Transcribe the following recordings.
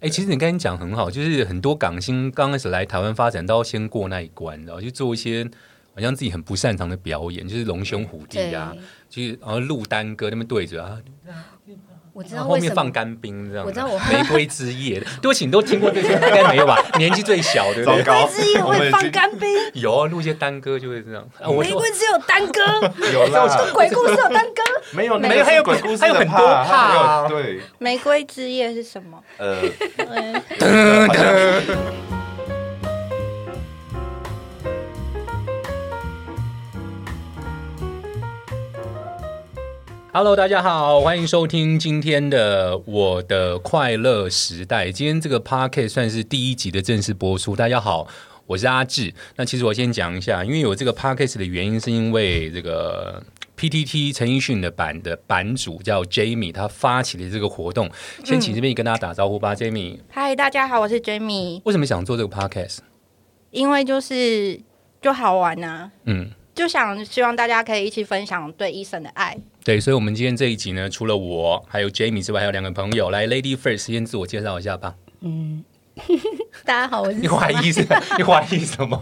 哎、其实你刚才讲很好，就是很多港星刚开始来台湾发展，都要先过那一关，然后去做一些好像自己很不擅长的表演，就是龙兄虎弟啊，就是然后录单歌那边对着啊，我知道后。面放干冰这样，我知道我玫瑰之夜，对不起，你都听过这些，应该没有吧？年纪最小，对不对？糟糕，之夜会放干冰，有啊，录一些单歌就会这样。啊、我说玫瑰只有单歌，有啦，鬼故事有单歌。没有，没有还有鬼故事还有很多怕对，玫瑰之夜是什么？呃，Hello，大家好，欢迎收听今天的我的快乐时代。今天这个 p a r k e t 算是第一集的正式播出。大家好，我是阿志。那其实我先讲一下，因为有这个 podcast 的原因，是因为这个 PTT 陈奕迅的版的版主叫 Jamie，他发起的这个活动。先请这边跟大家打招呼吧、j a m i e 嗨，大家好，我是 Jamie。为什么想做这个 Podcast？因为就是就好玩呐、嗯。就想希望大家可以一起分享对医生的爱。对，所以，我们今天这一集呢，除了我还有 Jamie 之外，还有两个朋友来。Lady First，先自我介绍一下吧。嗯，大家好，我是你怀疑是？你怀疑什么？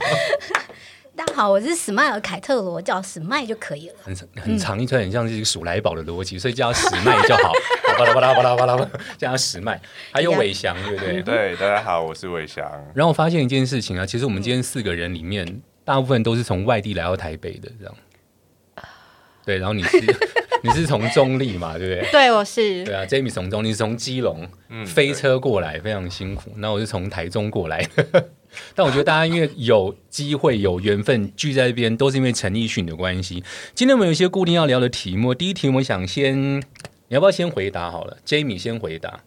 大家好，我是史迈尔凯特罗，叫史迈就可以了。很很长一串，很像是一个鼠来宝的逻辑，所以叫他史麦就好。巴拉巴拉巴拉巴拉巴拉，叫他史麦。还有伟翔，对不对？对，大家好，我是伟翔。然后我发现一件事情啊，其实我们今天四个人里面，大部分都是从外地来到台北的，这样。对，然后你是 你是从中立嘛，对不对？对，我是对啊，Jamie 从中，你是从基隆飞车过来，非常辛苦。那我是从台中过来，但我觉得大家因为有机会、有缘分聚在这边，都是因为陈奕迅的关系。今天我们有一些固定要聊的题目，第一题我想先，你要不要先回答好了？Jamie 先回答。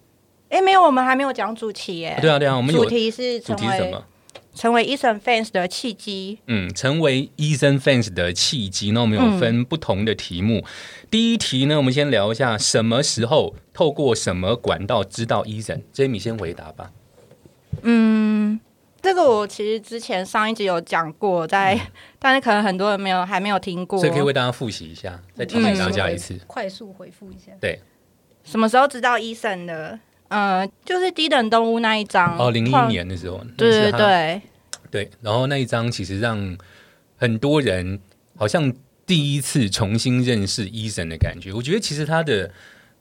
哎，没有，我们还没有讲主题耶。对啊，对啊，我们有主题是主题是什么？成为医生 fans 的契机。嗯，成为医生 fans 的契机。那我们有分不同的题目。第一题呢，我们先聊一下什么时候透过什么管道知道医生。Jamie 先回答吧。嗯，这个我其实之前上一集有讲过，在、但是可能很多人没有还没有听过。所以可以为大家复习一下，再提醒大家一次。快速回复一下。对什么时候知道 Eason 的？嗯、就是低等动物那一张。哦，零一。年的时候，对对对，对，然后那一张其实让很多人好像第一次重新认识 Eason 的感觉。我觉得其实他的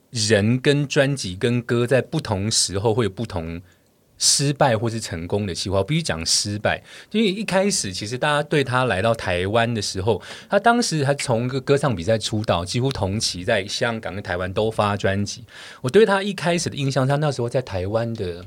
人跟专辑跟歌在不同时候会有不同失败或是成功的计划。我必须讲失败，因为一开始其实大家对他来到台湾的时候，他当时还从一个歌唱比赛出道，几乎同期在香港跟台湾都发专辑。我对他一开始的印象，他那时候在台湾的。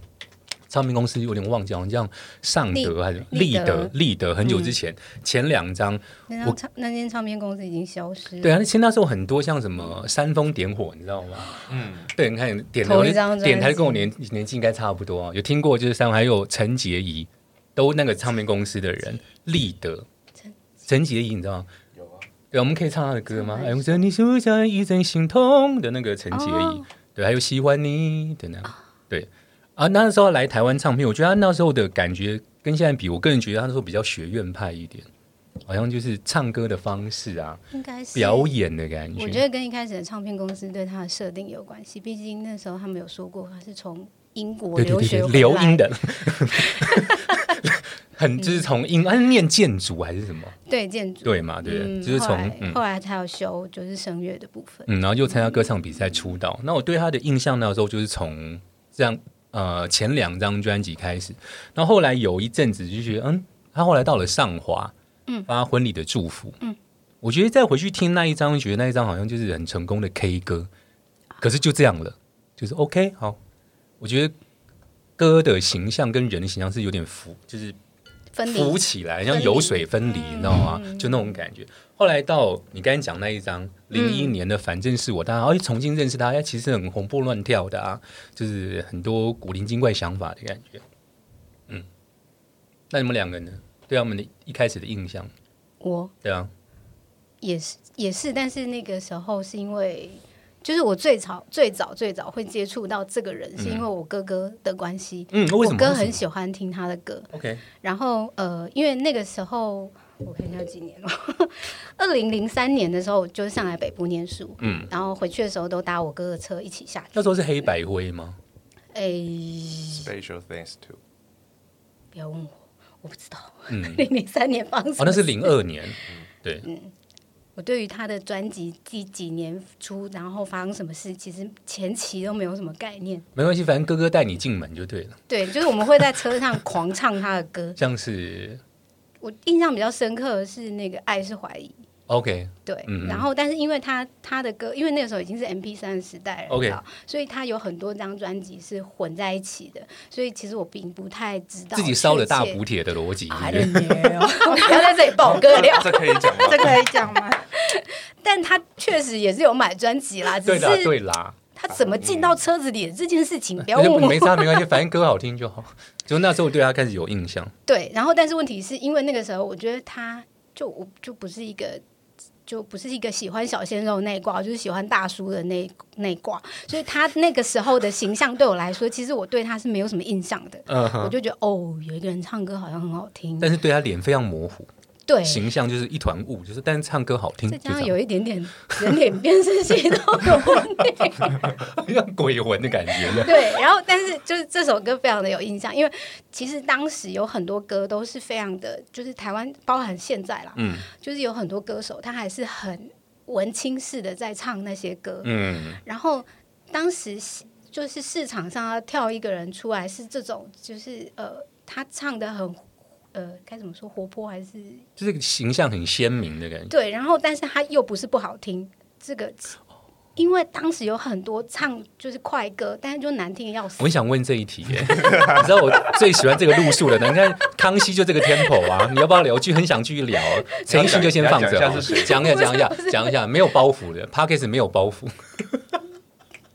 唱片公司有点忘记，好像叫尚德还是立德。立德？很久之前、前两张，那张唱那间唱片公司已经消失了。对啊，那其实那时候很多像什么煽风点火，你知道吗？嗯，对，你看点头一张专辑点台跟我年年纪应该差不多啊，有听过就是三还有陈洁仪，都那个唱片公司的人，立德，陈洁仪你知道吗？有啊，对，我们可以唱他的歌吗？唱哎，我着你是在一阵心痛？的那个陈洁仪，哦。对，还有喜欢你的那样，对啊，那时候来台湾唱片，我觉得他那时候的感觉跟现在比，我个人觉得他那时候比较学院派一点，好像就是唱歌的方式啊，应该是表。演的感觉。我觉得跟一开始的唱片公司对他的设定有关系，毕竟那时候他们有说过他是从英国对对对对，留学留英的，很就是从英，他是念建筑还是什么？对建筑，对嘛，对，嗯就是从后来嗯后来才有修就是声乐的部分。嗯，然后又参加歌唱比赛出道。那我对他的印象那时候就是从这样呃前两张专辑开始，然后后来有一阵子就觉得，嗯，他后来到了上华，嗯发婚礼的祝福，嗯，我觉得再回去听那一张，觉得那一张好像就是很成功的 K 歌，可是就这样了，就是 OK 好，我觉得歌的形象跟人的形象是有点符，就是浮起来，像油水分离，你知道吗？嗯就那种感觉。后来到你刚才讲那一张零一年的，反正是我，大家哎重新认识他，哎其实很活蹦乱跳的啊，就是很多古灵精怪想法的感觉。嗯，那你们两个呢？对他们的一开始的印象，我对啊，也是也是，但是那个时候是因为，就是我最早最早最早会接触到这个人，是因为我哥哥的关系。嗯？我哥很喜欢听他的歌，OK，然后呃，因为那个时候我看一下几年了，二零零三年的时候我就上来北部念书，嗯，然后回去的时候都搭我哥哥车一起下去。那时候是黑白灰吗？哎，Special thanks to 不要问我，我不知道。嗯，零零三年放哦，那是事零二年，对，我对于他的专辑第几年出，然后发生什么事，其实前期都没有什么概念。没关系，反正哥哥带你进门就对了。对，就是我们会在车上狂唱他的歌。像是我印象比较深刻的是那个《爱是怀疑》，OK，对，嗯嗯然后但是因为他他的歌，因为那个时候已经是 M P 三的时代了 OK 所以他有很多张专辑是混在一起的，所以其实我并不太知道自己烧了大补帖的逻辑 不要在这里爆歌料。这可以讲吗？这可以讲吗？但他确实也是有买专辑啦，只对啦，是对啦，他怎么进到车子里的这件事情，不要问我。没差没关系，反正歌好听就好。就那时候对他开始有印象，对，然后但是问题是因为那个时候，我觉得他就我就不是一个。就不是一个喜欢小鲜肉那一挂，就是喜欢大叔的那那一挂，所以他那个时候的形象对我来说，其实我对他是没有什么印象的。我就觉得哦，有一个人唱歌好像很好听，但是对他脸非常模糊，对，形象就是一团雾，就是但是唱歌好听，再加上有一点点 人脸辨识系统有问题，像鬼魂的感觉。对，然后但是就是这首歌非常的有印象，因为其实当时有很多歌都是非常的，就是台湾包含现在啦，嗯。就是有很多歌手他还是很文青式的在唱那些歌，嗯，然后当时就是市场上要跳一个人出来是这种，就是呃，他唱的很呃，该怎么说活泼还是就是形象很鲜明的感觉。对，然后但是他又不是不好听，这个。因为当时有很多唱就是快歌，但是就难听的要死我。很想问这一题耶，你知道我最喜欢这个路数了。你看康熙就这个 tempo 啊，你要不要聊？我就很想继续聊。陈奕迅就先放着讲一下讲一下，讲一下，讲一下，没有包袱的 p o d c a s t 没有包袱，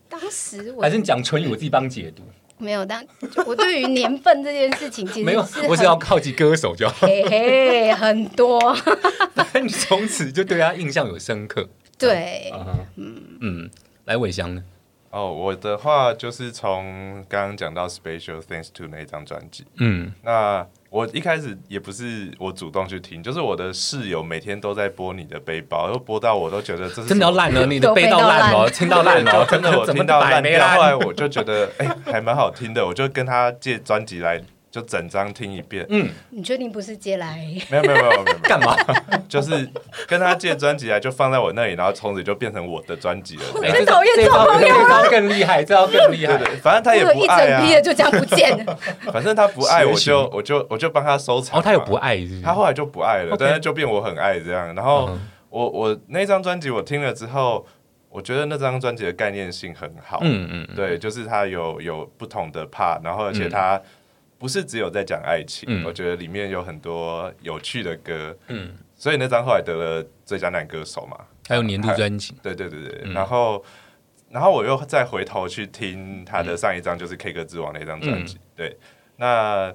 当时我还是你讲唇语，我自己帮解读。没有，但我对于年份这件事情，其实没有是，我只很要靠近歌手就好。嘿嘿很多，但你从此就对他印象有深刻。对，嗯，来伟翔呢？哦，我的话就是从刚刚讲到 Special Thanks to 那一张专辑。嗯，那我一开始也不是我主动去听，就是我的室友每天都在播你的背包，然后播到我都觉得这是真的要烂了，你的背到烂烂了，听到烂了，真的我听到烂掉，后来？我就觉得哎、还蛮好听的，我就跟他借专辑来，就整张听一遍。嗯，你确定不是借来？没有没有没有没有，干嘛？就是跟他借专辑来，就放在我那里，然后从此就变成我的专辑了。这样哎最讨厌这这种招这招更厉害，这招更厉害。对对，反正他也有一不爱啊整批，的就这样不见了。反正他不爱，我就我就我就帮他收藏。哦，他有不爱他后来就不爱了但是就变我很爱这样。然后嗯我我那张专辑我听了之后，我觉得那张专辑的概念性很好。嗯嗯，嗯，对，就是它有有不同的 part，然后而且它不是只有在讲爱情，嗯。我觉得里面有很多有趣的歌，嗯，所以那张后来得了最佳男歌手嘛。还有年度专辑，对对对对，嗯。然后然后我又再回头去听他的上一张，就是 K 歌之王那张专辑。嗯。对，那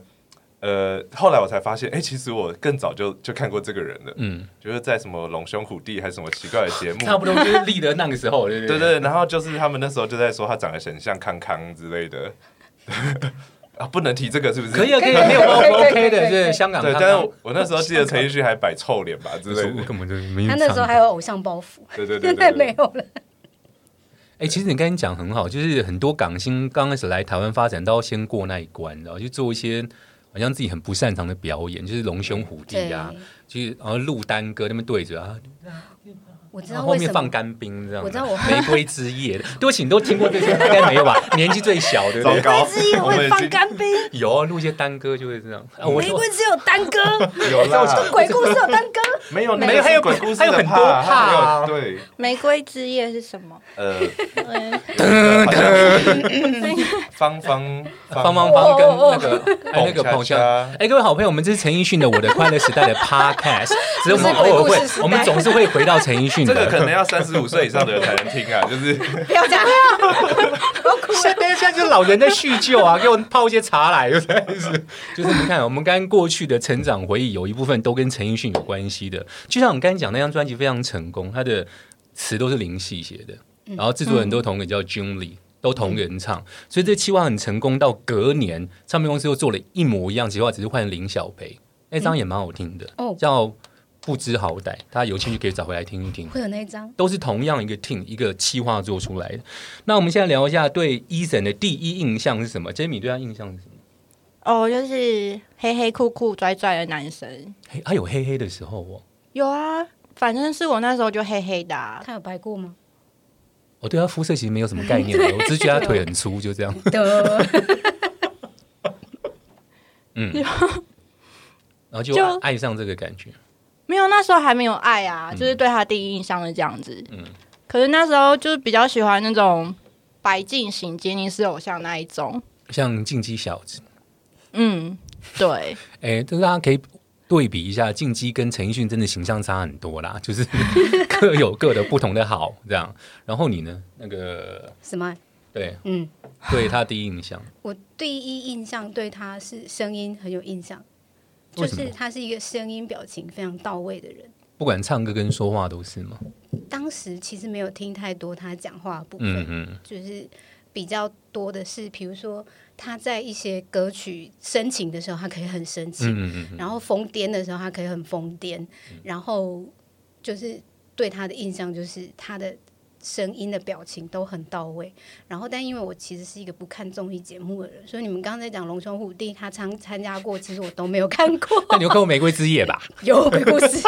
呃后来我才发现，哎、其实我更早就就看过这个人了，嗯，就是在什么龙兄虎弟还是什么奇怪的节目。差不多就是立的那个时候，对对对，然后就是他们那时候就在说他长得很像康康之类的，啊，不能提这个是不是？可以啊，可以，没有包可以可以 OK 的，对香港对，但是我那时候记得陈奕迅还摆臭脸吧之类的。根本就是没他那时候还有偶像包袱，对对对现在对对，没有了。哎、其实你刚才讲很好，就是很多港星刚开始来台湾发展，都要先过那一关，然后去做一些好像自己很不擅长的表演，就是龙兄虎弟，啊，就是然后录单歌那边对着啊，我知道后。面放干冰这样。我知道我玫瑰之夜，对不起，你都听过这些，应该没有吧？年纪最小，对不对？玫瑰，之夜会放干冰，有啊，录一些单歌就会这样。玫瑰只有单歌，有啦，鬼故事有单歌。没有没有还有鬼故事还有很多怕对，玫瑰之夜是什么？呃，嗯，好像是芳芳方方方跟那个那个彭恰彭恰恰。哎，各位好朋友，我们这是陈奕迅的《我的快乐时代》的 Podcast，只是我们偶尔会我们总是会回到陈奕迅的。这个可能 要三十五岁以上的人才能听啊，就是不要讲，现在现在就是老人在叙旧啊，给我泡一些茶来，实在是。就是你看，我们刚刚过去的成长回忆，有一部分都跟陈奕迅有关系的。就像我们刚才讲那张专辑非常成功，他的词都是林夕写的，然后制作人都同一个叫 Jun Lee。都同人唱，所以这企划很成功。到隔年，唱片公司又做了一模一样企划，只是换林小培，那张也蛮好听的，哦叫不知好歹，大家有兴趣可以找回来听一听。会有那一张，都是同样一个 team 一个企划做出来的。那我们现在聊一下对 Eason 的第一印象是什么？Jamie 对他印象是什么？哦，就是黑黑酷酷拽拽的男生。黑他有黑黑的时候哦。有啊，反正是我那时候就黑黑的、啊。他有白过吗？我对他肤色其实没有什么概念，我只是觉得他腿很粗，就这样。的，嗯，然后就就爱上这个感觉。没有，那时候还没有爱啊，就是对他第一印象是这样子。嗯，可是那时候就是比较喜欢那种白净型杰尼斯偶像那一种。像进击小子，嗯，对，哎，这大家可以对比一下，进击跟陈奕迅真的形象差很多啦，就是 各有各的不同的好这样。然后你呢？那个什么？对嗯，对他第一印象，我第一印象对他是声音很有印象，就是他是一个声音表情非常到位的人。不管唱歌跟说话都是吗？当时其实没有听太多他讲话的部分，嗯嗯，就是比较多的是，比如说他在一些歌曲深情的时候，他可以很深情；嗯嗯嗯，然后疯癫的时候，他可以很疯癫。然后就是对他的印象就是他的声音的表情都很到位。然后，但因为我其实是一个不看综艺节目的人，所以你们刚刚在讲《龙兄虎弟》，他参参加过，其实我都没有看过。那你有看过《玫瑰之夜》吧 有鬼故事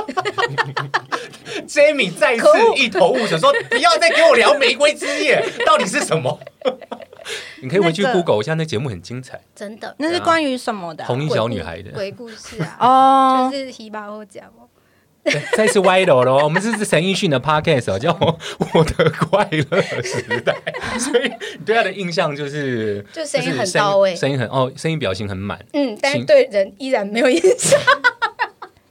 ，？Jamie 再次一头雾水，说不要再给我聊《玫瑰之夜》到底是什么。你可以回去那个 Google 一下，那节目很精彩，真的那是关于什么的啊、红衣小女孩的。鬼故事啊，哦，就是希巴后讲哦。对再次歪楼了哦，我们这是陈奕迅的 podcast 哦，叫我我的快乐时代，所以你对他的印象就是就声音很到位声音很哦，声音表情很满。嗯，但是对人依然没有印象。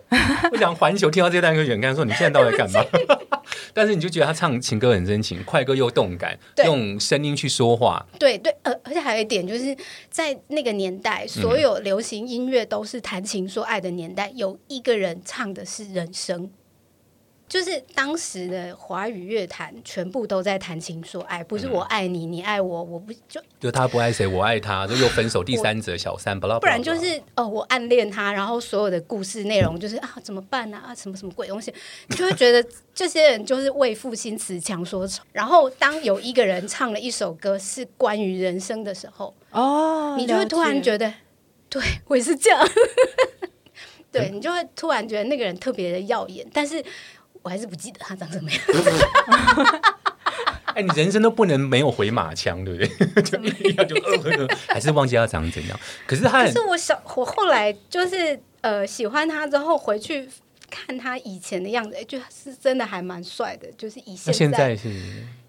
我想环球听到这段歌曲，你看说你现在到底在干嘛？但是你就觉得他唱情歌很深情，快歌又动感，用声音去说话，对对，呃，而且还有一点就是在那个年代，所有流行音乐都是谈情说爱的年代，有一个人唱的是人生。就是当时的华语乐坛全部都在谈情说爱，不是我爱你，你爱我，我不就就他不爱谁，我爱他，就又分手，第三者小三，不然就是哦，我暗恋他，然后所有的故事内容就是啊，怎么办呢、啊？啊，什么什么鬼东西，你就会觉得这些人就是为赋新词强说愁。然后当有一个人唱了一首歌是关于人生的时候，哦，你就会突然觉得，对我也是这样，对你就会突然觉得那个人特别的耀眼，但是我还是不记得他长什么样。哎，你人生都不能没有回马枪，对不对？就一样就呃，还是忘记他长怎样。可是他很可是我小，我后来就是呃喜欢他之后回去看他以前的样子，哎就是真的还蛮帅的，就是以那现在现在是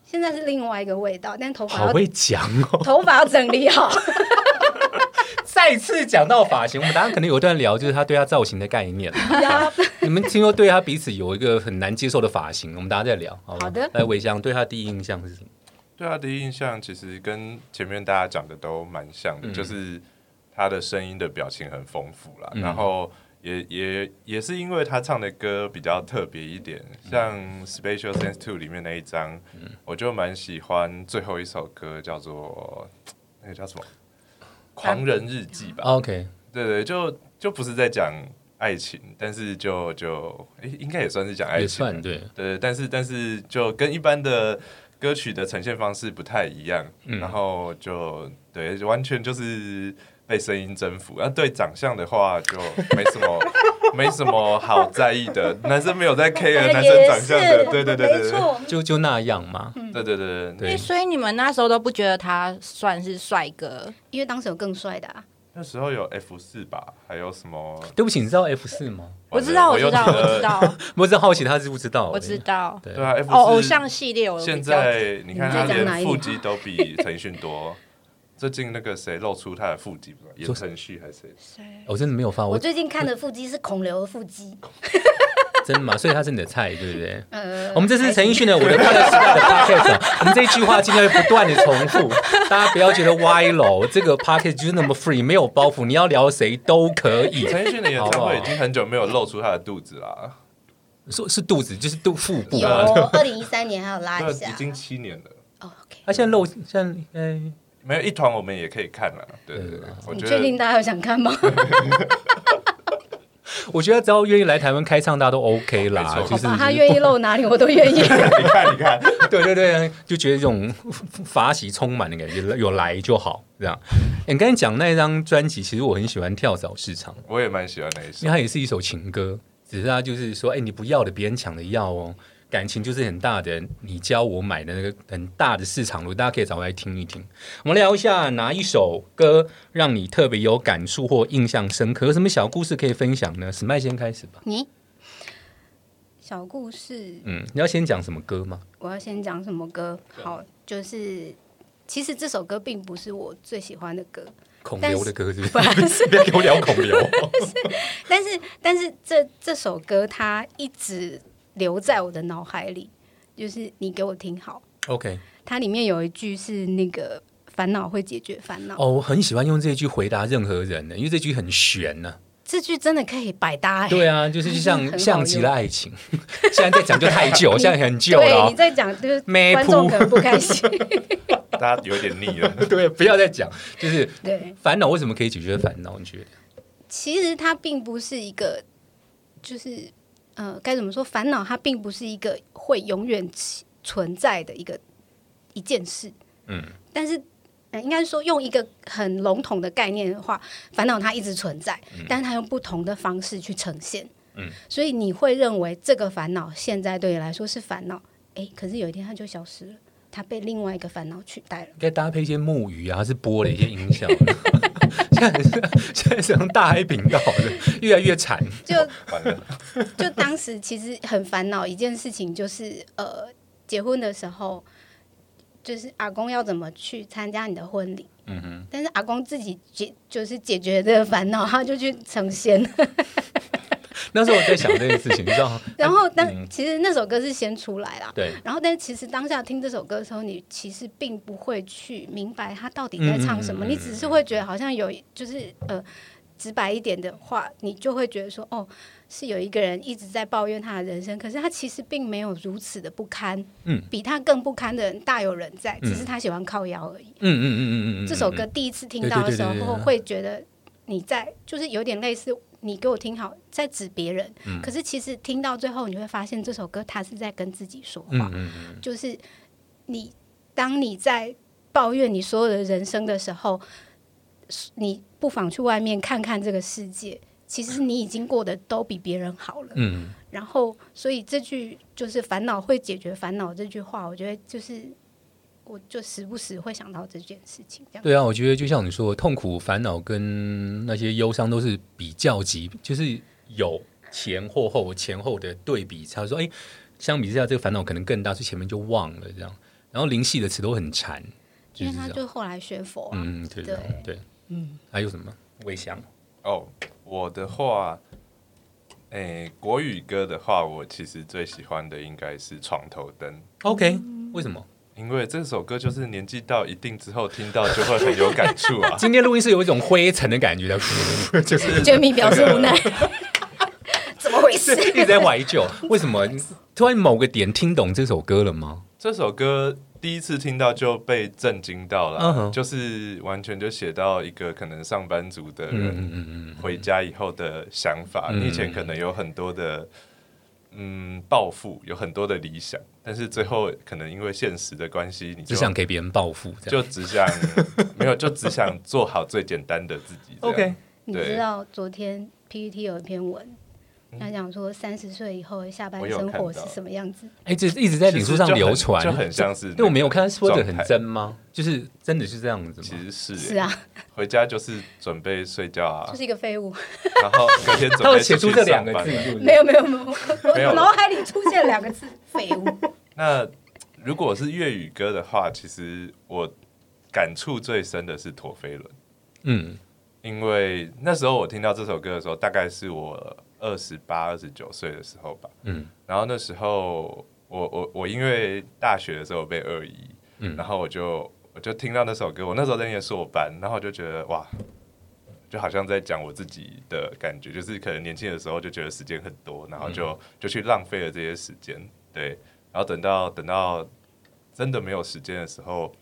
现在是另外一个味道，但头发好要会讲哦。头发要整理好。再次讲到发型，我们当然可能有一段聊，就是他对他造型的概念。你们听说对他彼此有一个很难接受的发型，我们大家再聊。好吧好的。来韦翔对他第一印象是什么？对他第一印象其实跟前面大家讲的都蛮像的，嗯。就是他的声音的表情很丰富啦，嗯。然后也也也是因为他唱的歌比较特别一点，像《Special Sense Two》里面那一张，我就蛮喜欢最后一首歌叫做那个叫什么《狂人日记》吧，OK，对对，就就不是在讲爱情，但是就就诶，应该也算是讲爱情对。对，但是但是就跟一般的歌曲的呈现方式不太一样，嗯然后就对，完全就是被声音征服。要、对长相的话，就没什么没什么好在意的，男生没有在 care 男生长相的，对对对对错。就就那样嘛，对对对对对所以你们那时候都不觉得他算是帅哥？因为当时有更帅的啊，那时候有 F 四吧，还有什么？对不起，你知道 F 四吗？我知道，我知道，我知。道，我只是好奇他知不知道。我知道。对对啊，F 哦，偶像系列我现在你看他连 腹肌都比陈奕迅多。最近那个谁露出他的腹肌，不知道言承旭还是谁？我真的没有发，我我最近看的腹肌是孔刘的腹肌，真的吗？所以他是你的菜，对不对？呃，我们这是陈奕迅的《我的快乐时代》的 podcast，啊我们这一句话今天会不断的重复，大家不要觉得歪楼。这个 podcast 就是那么 free，没有包袱，你要聊谁都可以。陈奕迅的演唱会已经很久没有露出他的肚子啦，说是肚子，就是肚腹部。二零一三年还有拉，一下已，经七年了。哦，OK。他现在露，现在呃，没有一团我们也可以看了，对对对你确定大家有想看吗？我觉得只要愿意来台湾开唱，大家都 OK 啦没。错就是他愿意露哪里我都愿意。你看，你看，对对对，就觉得这种法喜充满的感觉，有来就好。这样，诶你刚才讲那张专辑，其实我很喜欢《跳蚤市场》，我也蛮喜欢那一首因为。它也是一首情歌，只是它就是说，哎，你不要的，别人抢的要哦。感情就是很大的，你教我买的那个很大的市场路，大家可以找来听一听。我们聊一下哪一首歌让你特别有感触或印象深刻，有什么小故事可以分享呢？史麦先开始吧。你小故事，嗯，你要先讲什么歌吗？我要先讲什么歌？好，就是其实这首歌并不是我最喜欢的歌，孔但是刘的歌是不不是？是，不要给我聊孔刘。但是但是这这首歌它一直留在我的脑海里，就是你给我听好，OK，它里面有一句是那个烦恼会解决烦恼，哦，我很喜欢用这句回答任何人呢，因为这句很悬呢、这句真的可以百搭哎、对啊，就是就 像像极了爱情。现在在讲就太旧，现在很旧了对，哦你。在讲就是咩观众噗可能不开心。大家有点腻了。对，不要再讲。就是对，烦恼为什么可以解决烦恼？你觉得？其实它并不是一个，就是呃，该怎么说？烦恼它并不是一个会永远存在的一个一件事。嗯，但是。呃应该说，用一个很笼统的概念的话，烦恼它一直存在，但是它用不同的方式去呈现。嗯，所以你会认为这个烦恼现在对你来说是烦恼，诶，可是有一天它就消失了，它被另外一个烦恼取代了。应该搭配一些木鱼啊，还是播了一些音效。现在是现在是用大黑频道的，越来越惨。就完了，就当时其实很烦恼一件事情，就是呃，结婚的时候，就是阿公要怎么去参加你的婚礼。嗯哼，但是阿公自己解就是解决这个烦恼，他就去成仙。那时候我在想这件事情，你知道吗？然后，但嗯其实那首歌是先出来啦。对，然后，但其实当下听这首歌的时候，你其实并不会去明白他到底在唱什么，你只是会觉得好像有，就是呃，直白一点的话，你就会觉得说，哦，是有一个人一直在抱怨他的人生，可是他其实并没有如此的不堪，嗯，比他更不堪的人大有人在，嗯只是他喜欢靠腰而已。嗯嗯嗯嗯嗯嗯，这首歌第一次听到的时候，会觉得你在就是有点类似你给我听好，在指别人，嗯。可是其实听到最后，你会发现这首歌它是在跟自己说话，嗯嗯嗯，就是你当你在抱怨你所有的人生的时候，你不妨去外面看看这个世界。其实你已经过得都比别人好了，嗯，然后所以这句就是烦恼会解决烦恼这句话，我觉得就是我就时不时会想到这件事情，这样。对啊，我觉得就像你说，痛苦、烦恼跟那些忧伤都是比较级，就是有前或后前后的对比。他说，哎，相比之下，这个烦恼可能更大，所以前面就忘了这样。然后灵系的词都很禅，就因为他。就后来学佛、啊，嗯，对对对，嗯，还有什么？微香，哦，我的话，诶、国语歌的话，我其实最喜欢的应该是《床头灯》，OK，为什么？因为这首歌就是年纪到一定之后听到就会很有感触啊。今天录音是有一种灰尘的感觉的，就是娟米表示无奈，怎么回事？一直在怀旧。为什么？突然某个点听懂这首歌了吗？这首歌第一次听到就被震惊到了就是完全就写到一个可能上班族的嗯人嗯嗯嗯回家以后的想法。嗯你以前可能有很多的嗯暴富，有很多的理想，但是最后可能因为现实的关系，你只就想给别人暴富，就只想没有，就只想做好最简单的自己。OK。你知道昨天 PPT 有一篇文，他讲说三十岁以后的下半生活是什么样子？哎，这一直在脸书上流传，就很像是那个对我没有看他说的很真吗？就是真的是这样子吗？其实是。是啊，回家就是准备睡觉啊。就，是一个废物。然后隔天准备 写出这两个字，没有没有没有，我没有。我脑海里出现两个字“废物。那如果是粤语歌的话，其实我感触最深的是陀飞轮，嗯。因为那时候我听到这首歌的时候，大概是我二十八、二十九岁的时候吧。嗯。然后那时候我我我因为大学的时候被二一，嗯。然后我就我就听到那首歌，我那时候在念硕班，然后我就觉得哇，就好像在讲我自己的感觉，就是可能年轻的时候就觉得时间很多，然后就、就去浪费了这些时间，对，然后等到等到真的没有时间的时候，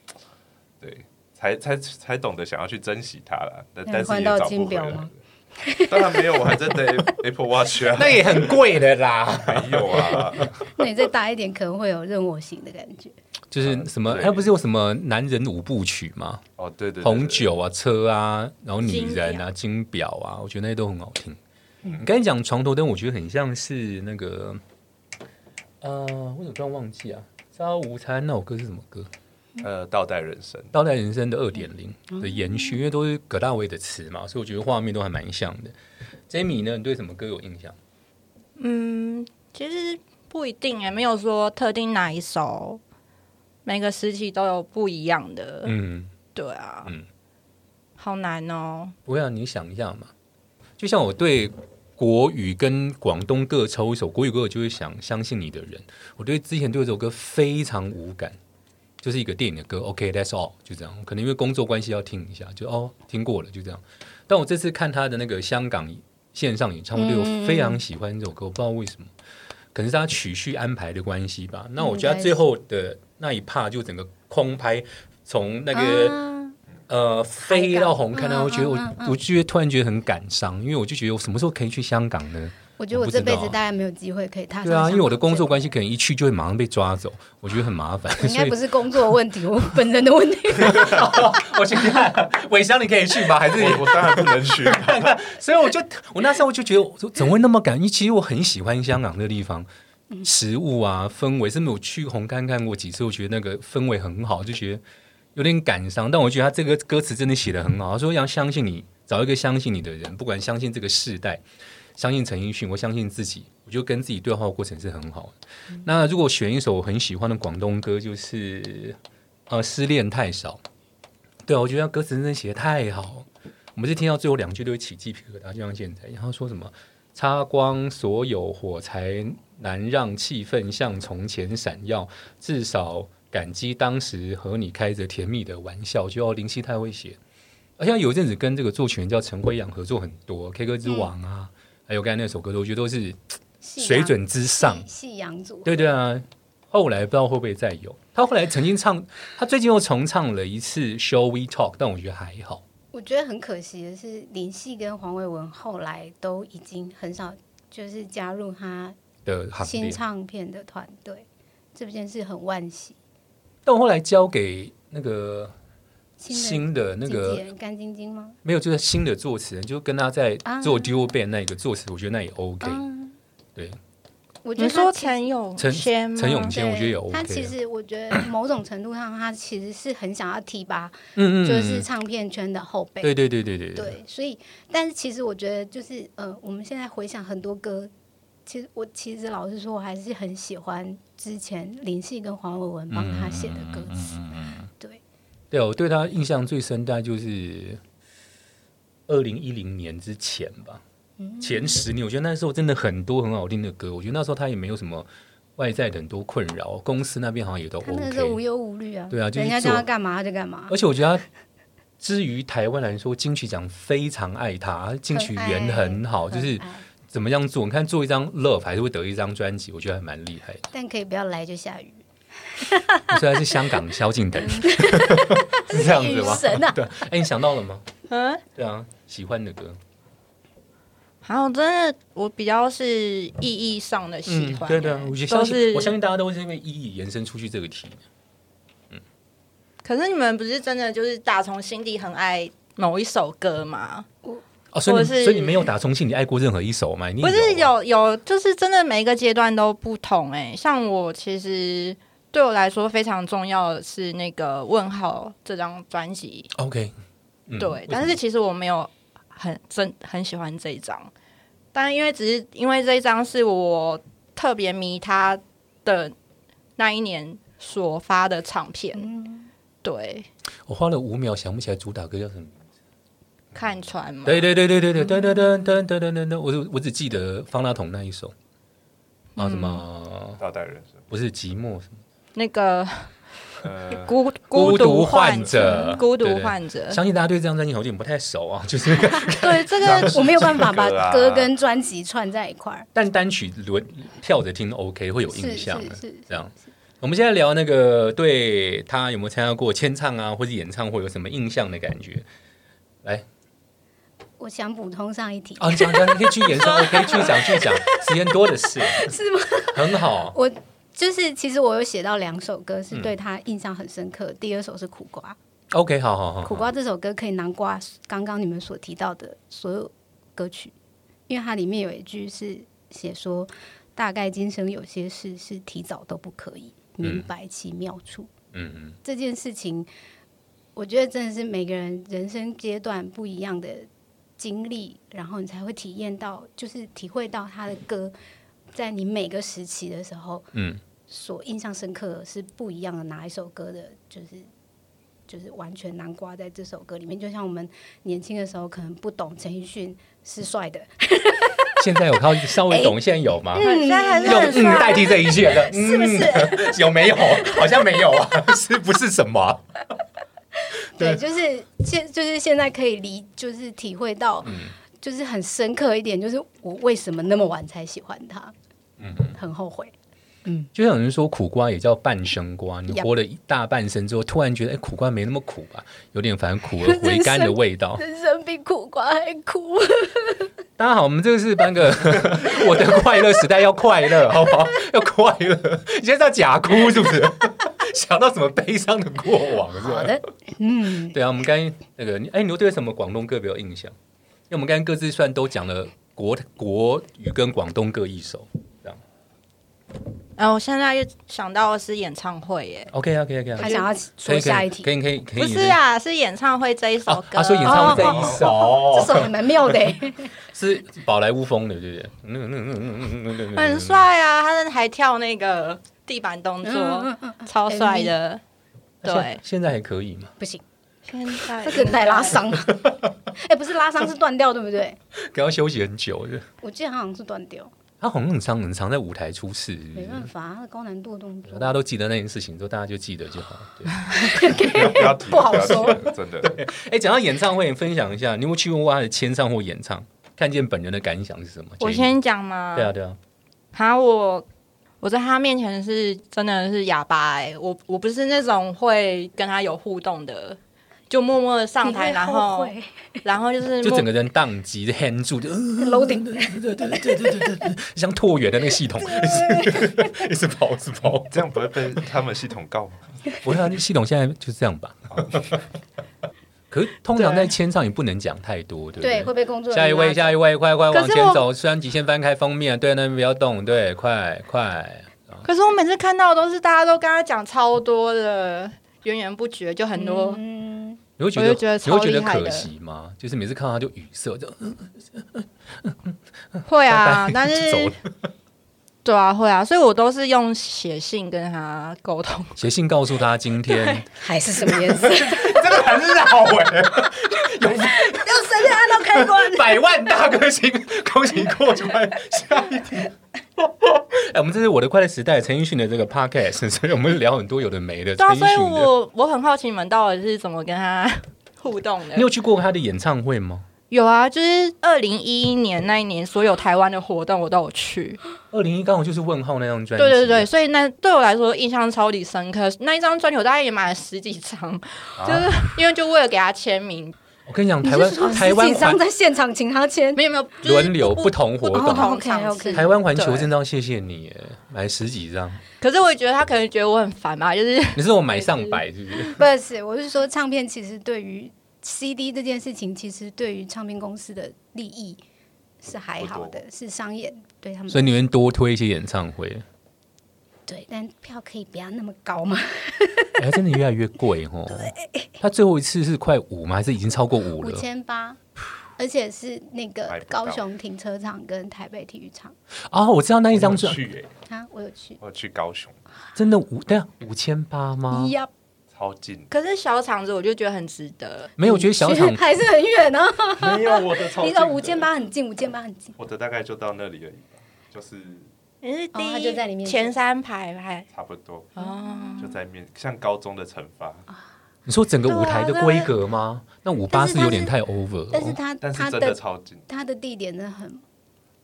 对，才才才懂得想要去珍惜它了，但但是换到也找不回来金表吗。当然没有，我还在戴 Apple Watch 啊，那也很贵的啦。没有啊。那你再大一点，可能会有任我行的感觉。就是什么，对还不是有什么男人五部曲吗？哦，对对对，红酒啊、车啊，然后女人啊、金表金表啊，我觉得那些都很好听。你刚才讲床头灯，我觉得很像是那个，呃，我怎么突然忘记啊？朝午餐那首歌是什么歌？呃，倒带人生。倒带人生的二点零的延续，因为都是葛大为的词嘛，所以我觉得画面都还蛮像的。Jamie 呢，你对什么歌有印象？嗯，其实不一定也，没有说特定哪一首，每个时期都有不一样的。嗯，对啊，嗯好难哦。不会啊，你想一下嘛，就像我对国语跟广东各抽一首国语歌，我就会想《相信你的人》。我对之前对这首歌非常无感，就是一个电影的歌，OK，That's、all，就这样。可能因为工作关系要听一下，就哦听过了，就这样。但我这次看他的那个香港线上演唱会，对我非常喜欢这首歌，我不知道为什么，可能是他曲序安排的关系吧。那我觉得他最后的那一 part 就整个空拍，从那个。啊呃，飞到红看到，嗯我觉得我我觉得突然觉得很感伤，因为我就觉得我什么时候可以去香港呢？我觉得我这辈子大概没有机会可以踏上。对啊，因为我的工作，关系，可能一去就会马上被抓走，我觉得很麻烦。应该不是工作的问题，我本人的问题。我去看伟翔你可以去吗，还是我我当然不能去，所以我就我那时候就觉得，我说怎么会那么感？因为其实我很喜欢香港这个地方，食物啊氛围，甚至我去红磡看过几次，我觉得那个氛围很好，就觉得有点感伤。但我觉得他这个歌词真的写的很好，他说要相信你，找一个相信你的人，不管相信这个世代，相信陈奕迅，我相信自己，我就跟自己对话的过程是很好的。那如果选一首我很喜欢的广东歌，就是呃失恋太少。对啊，我觉得歌词真的写的太好。我们是听到最后两句都会起鸡皮疙瘩，就像现在，然后说什么“擦光所有火柴，难让气氛像从前闪耀，至少感激当时和你开着甜蜜的玩笑”，就要林夕太会写。而且有一阵子跟这个作曲人叫陈辉阳合作很多，K 歌之王啊，还有刚才那首歌，我觉得都是水准之上。夕阳组，对对啊，后来不知道会不会再有。他后来曾经唱，他最近又重唱了一次《Show We Talk》，但我觉得还好。我觉得很可惜的是，林夕跟黄伟文后来都已经很少就是加入他的新，唱片的团队，这件事很惋惜。但我后来交给那个新的那个人干晶晶吗？没有，就是新的作词人，就跟他在啊做 duo band 那个作词，我觉得那也 OK。嗯，对，我觉得说陈永陈谦吗陈永谦，我觉得也 OK 啊。他其实我觉得 某种程度上，他其实是很想要提拔，嗯嗯，嗯就是唱片圈的后辈。对对对对对对，所以，但是其实我觉得，就是呃，我们现在回想很多歌，其实我其实老实说，我还是很喜欢之前林夕跟黄伟文帮他写的歌词。对，对啊，我对他印象最深，大概就是二零一零年之前吧，嗯前十年，我觉得那时候真的很多很好听的歌。我觉得那时候他也没有什么外在的很多困扰，公司那边好像也都他那时候无 OK。忧无虑啊，对啊就是人家叫他干嘛他就干嘛而。且我觉得他，至于台湾来说，金曲奖非常爱他，金曲人很好，就是怎么样做？你看做一张 Love 还是会得一张专辑，我觉得还蛮厉害的。但可以不要来就下雨，虽然是香港萧敬腾，是这样子吗？神啊！对，哎，你想到了吗？嗯，对啊，喜欢的歌，还有真的，我比较是意义上的喜欢、对对啊，我相信，我相信大家都是因为意义延伸出去这个题。嗯可是你们不是真的就是打从心底很爱某一首歌吗？哦，所以所以你没有打从心里爱过任何一首吗？你不是有有，就是真的每一个阶段都不同哎、像我其实对我来说非常重要的是那个问号这张专辑。OK，对，但是其实我没有很真很喜欢这一张，但因为只是因为这一张是我特别迷他的那一年所发的唱片。对，我花了五秒想不起来主打歌叫什么。看船吗？对对对对对对噔噔噔噔噔噔噔噔！我只我只记得方大同那一首啊什么大人是？不是寂寞什么？那个呃，孤孤独独患患者孤独患者，相信大家对这张专辑有点不太熟啊，就是 对这个我没有办法把歌跟专辑串在一块儿。但单曲轮跳着听 OK 会有印象的是是，这样。我们现在聊那个对他有没有参加过签唱啊，或者演唱会有什么印象的感觉？来，我想补充上一题，啊，你讲讲，你可以去演唱，我可以去讲去讲，时间多的是，是吗？很好。我就是其实我有写到两首歌嗯。是对他印象很深刻，第二首是苦瓜，OK，好好好，苦瓜这首歌可以囊括刚刚你们所提到的所有歌曲，因为它里面有一句是写说，大概今生有些事是提早都不可以明白其妙处。嗯嗯，这件事情，我觉得真的是每个人人生阶段不一样的经历，然后你才会体验到，就是体会到他的歌，在你每个时期的时候，嗯，所印象深刻的是不一样的哪一首歌的，就是就是完全南瓜在这首歌里面。就像我们年轻的时候可能不懂陈奕迅是帅的，现在有靠稍微懂，现在有吗？现在还是用嗯代替这一切的，是不是？有没有？好像没有啊，是不是什么啊？对，就是现就是现在可以理，就是体会到，就是很深刻一点，就是我为什么那么晚才喜欢他，嗯，很后悔。就像有人说苦瓜也叫半生瓜，你活了一大半生之后，突然觉得哎，苦瓜没那么苦吧，有点反正苦 而回甘的味道。人生比苦瓜还苦。大家好，我们这个是颁个 我的快乐时代要快乐，好不好？要快乐。你现在在假哭是不是？想到什么悲伤的过往是吧？好的，嗯，对啊，我们刚才那个，你哎，你对什么广东歌比较有印象？因为我们刚刚各自算都讲了国国语跟广东各一首，这样。然后我现在又想到的是演唱会耶，OK OK OK，他想要可以可以说下一题可，以可以可以。不是啊，是演唱会这一首歌。啊，他说演唱会这一首，这首还蛮妙的欸，是宝莱坞风的，对不对？嗯嗯嗯嗯嗯嗯嗯很。帅啊，他还跳那个地板动嗯作，超帅的。对现，在还可以吗？不行，现在这个带拉伤。哎，不是拉伤，是断掉，对不对？给他休息很久的。我记得好像是断掉，他好像很常很常在舞台出事，没办法，他的高难度动作大。家都记得那件事情，之后大家就记得就好。对，不要提，不好说真的。哎，讲到演唱会，你分享一下，你有没有去过他的签唱或演唱？看见本人的感想是什么？我先讲嘛。对啊，对啊，好，我我在他面前是真的是哑巴哎、我我不是那种会跟他有互动的，就默默的上台，然后然后就是就整个人宕机，hand 住，就、呃、loading，对对对对对对对，像拓元的那个系统，一直跑，一直跑。这样不会被他们系统告吗？不会啊，系统现在就是这样吧。可是通常在签上也不能讲太多，对不对，对？会被工作人下一位，下一位，快快往前走，专辑先翻开封面，对，那边不要动，对，快快。可是我每次看到的都是大家都跟他讲超多的，源源不绝，就很多。嗯，你会觉得觉得你会觉得可惜吗？就是每次看到他就语塞，就 会啊，但是 了。对啊，会啊，所以我都是用写信跟他沟通。写信告诉他今天还是什么颜色？真的很老哎，要随便按到开关。百万大歌星，恭喜过关。下一题。哎，我们这是我的快乐时代陈奕迅的这个 podcast，所以我们聊很多有的没的。对啊，所以我我很好奇你们到底是怎么跟他 互动的你。有去过他的演唱会吗？有啊，就是二零一一年那一年，所有台湾的活动我都有去。二零一刚好就是问号那张专辑，对对对，，所以那对我来说印象超级深刻。那一张专辑我大概也买了十几张，啊就是因为就为了给他签名。我跟你讲，台湾台湾十几张在现场请他签，没有没有，轮流不同活动。不同 OK，OK。台湾环球对。真的要谢谢你耶，买十几张，可是我也觉得他可能觉得我很烦吧，就是你是我买上百是不是？不是，我是说唱片其实对于 CD 这件事情，其实对于唱片公司的利益是还好的，是商业对他们所以你们多推一些演唱会，对，但票可以不要那么高吗？哎，真的越来越贵哦。他最后一次是快五吗？还是已经超过五了五？千八，而且是那个高雄停车场跟台北体育场啊，我知道那一张我专有去诶，啊，我有去。我有去高雄，真的五对啊，五千八吗？呀，超近。可是小场子我就觉得很值得。没有，我觉得小其实场 还是很远啊。没有我的超 你的五千，八很近，五千八很近。我的大概就到那里而已，就是你是第哦就在你面一前前三排排差不多哦，就在面，像高中的惩罚，你说整个舞台的规格吗？那五八是有点太 over 哦。但是他但是真的他的超近。他的地点真的很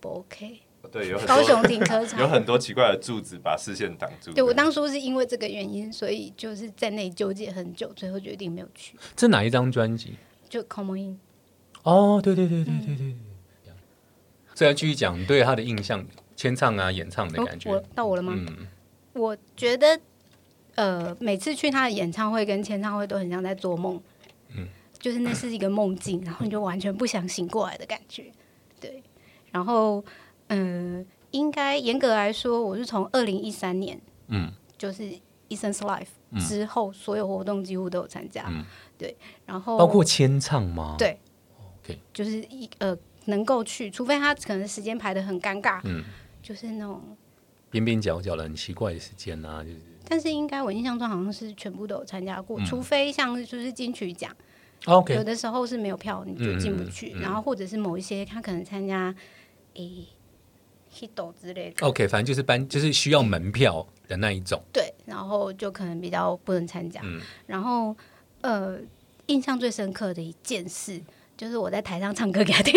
不 OK。对，有很高雄多停车场有很多奇怪的柱子把视线挡住。对我当初是因为这个原因，所以就是在那里纠结很久，最后决定没有去。这哪一张专辑？就 Come On In，哦，对对对对对对对。所以要继续讲对他的印象，签唱啊、演唱的哦感觉。我到我了吗？嗯，我觉得，呃，每次去他的演唱会跟签唱会都很像在做梦，嗯。就是那是一个梦境，然后你就完全不想醒过来的感觉，对。然后，嗯、应该严格来说，我是从二零一三年，嗯，就是 Essence Life 之后，所有活动几乎都有参加，嗯。对。然后包括签唱吗？对。OK，就是一呃能够去，除非他可能时间排的很尴尬，嗯，就是那种。边边角角的很奇怪的时间啊，就是但是应该我印象中好像是全部都有参加过，除非像就是金曲奖，有 OK，有的时候是没有票你就进不去，然后或者是某一些他可能参加诶 hit 之类的，OK，反正就是班，就是需要门票的那一种。对，然后就可能比较不能参加。嗯然后呃，印象最深刻的一件事。就是我在台上唱歌给他听，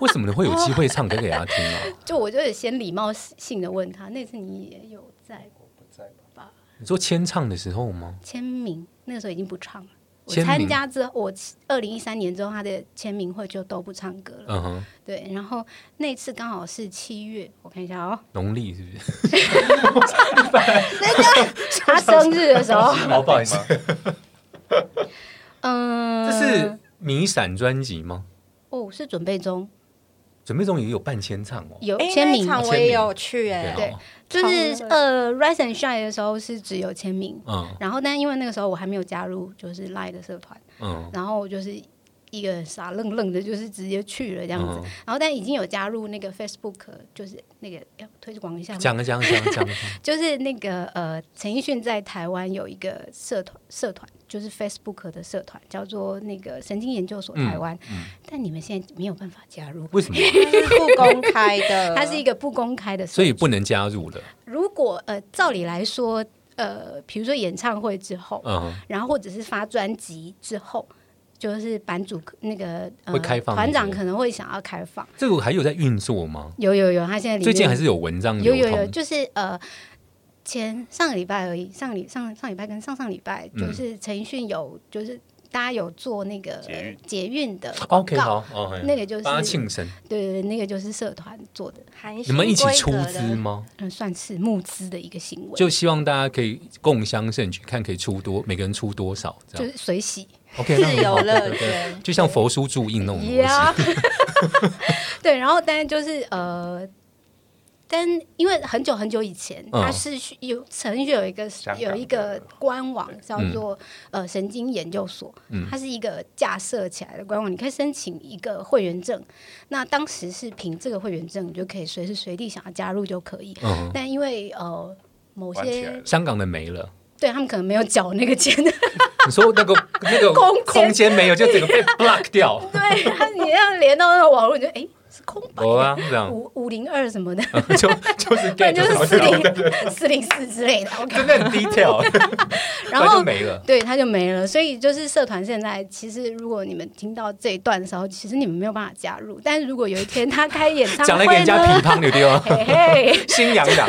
为什么你会有机会唱歌给他听啊？就我就得先礼貌性的问他，那次你也有在不在吧？你说签唱的时候吗？签名，那个时候已经不唱了。我签名参加之后，我二零一三年之后，他的签名会就都不唱歌了。嗯哼，对，然后那次刚好是七月，我看一下哦，农历是不是？那个他生日的时候，哦，不好意思，嗯，这是迷闪专辑吗？哦，是准备中，准备中也有办签唱哦。哎，有签名，我也有去哎、对哦。就是呃，Rise and Shine 的时候是只有签名，嗯。然后但因为那个时候我还没有加入就是 live 的社团，嗯。然后我就是一个人傻愣愣的，就是直接去了这样子，嗯，然后但已经有加入那个 Facebook，就是那个要推广一下吗，讲啊讲讲讲，就是那个呃，陈奕迅在台湾有一个社团，社团就是 Facebook 的社团，叫做那个神经研究所台湾。但你们现在没有办法加入，为什么？它是不公开的，它是一个不公开的，所以不能加入了。如果呃，照理来说，呃，比如说演唱会之后，嗯，然后或者是发专辑之后。就是版主那个、呃、会开放团长可能会想要开放，这个还有在运作吗？有有有，他现在最近还是有文章流有有有，就是呃，前上个礼拜而已，上礼上上礼拜跟上上礼拜，嗯。就是陈奕迅有就是大家有做那个捷运。的 OK，告好，那个就是帮他庆生。对对对，那个就是社团做的，你们一起出资吗？嗯，算是募资的一个行为，就希望大家可以共襄盛举，看可以出多，每个人出多少这样。就是随喜 OK，自由乐对对对捐，就像佛书注印那种东西。呀。对，然后但是就是呃。但因为很久很久以前，嗯它是有曾经有一个有一个官网叫嗯做、呃神经研究所，嗯它是一个架设起来的官网，你可以申请一个会员证。那当时是凭这个会员证，你就可以随时随地想要加入就可以。嗯，但因为呃某些香港的没了。对他们可能没有缴那个钱，你说那个那个空间空间没有，就整个被 block 掉。对，你要连到那个网络，你就哎是空白有的。啊，这样五五零二什么的，就就是不然 get 就是四，零 四零四之类的。OK，真的很 detail，然后没了。对他就没了。所以就是社团现在，其实如果你们听到这一段的时候，其实你们没有办法加入。但是如果有一天他开演唱会讲了给人家呢批？判的地方，嘿嘿，心痒痒。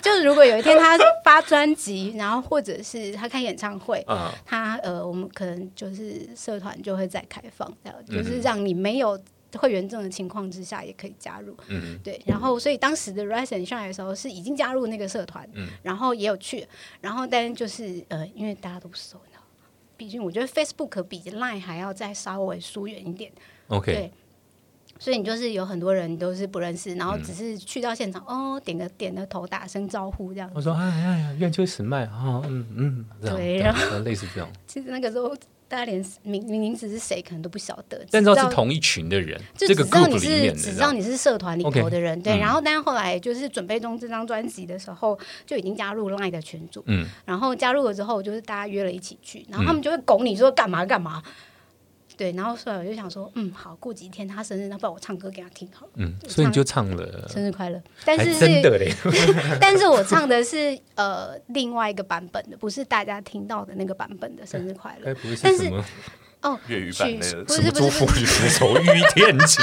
就是如果有一天他发专辑，然后或者是他开演唱会，嗯，他呃，我们可能就是社团就会再开放，这样嗯就是让你没有会员证的情况之下也可以加入。嗯对，然后所以当时的 Rise and Shine 的时候是已经加入那个社团，嗯。然后也有去，然后但是就是呃，因为大家都不熟，你知道毕竟我觉得 Facebook 比 Line 还要再稍微疏远一点，，OK，对所以你就是有很多人都是不认识，然嗯。后只是去到现场、哦，点个点个头，打声招呼这样子。我说哎哎呀，愿秋实麦啊，嗯嗯，对然后类似这样，其实那个时候大家连名名字是谁可能都不晓得，但知道只是同一群的人，这个就只知道你是只，知道你是社团里头的人，对。嗯然后，但是后来就是准备中这张专辑的时候，就已经加入 LINE 的群组。嗯，然后加入了之后，就是大家约了一起去，然后他们就会拱你说干嘛干嘛。对，然后所以我就想说，嗯，好，过几天他生日，那不然我唱歌给他听好了，嗯，所以你就唱了，生日快乐。但是是真的嘞，但是我唱的是呃另外一个版本的，不是大家听到的那个版本的生日快乐但是是什么哦，粤语版曲那个不什么是不是不是祝福你手遇天齐，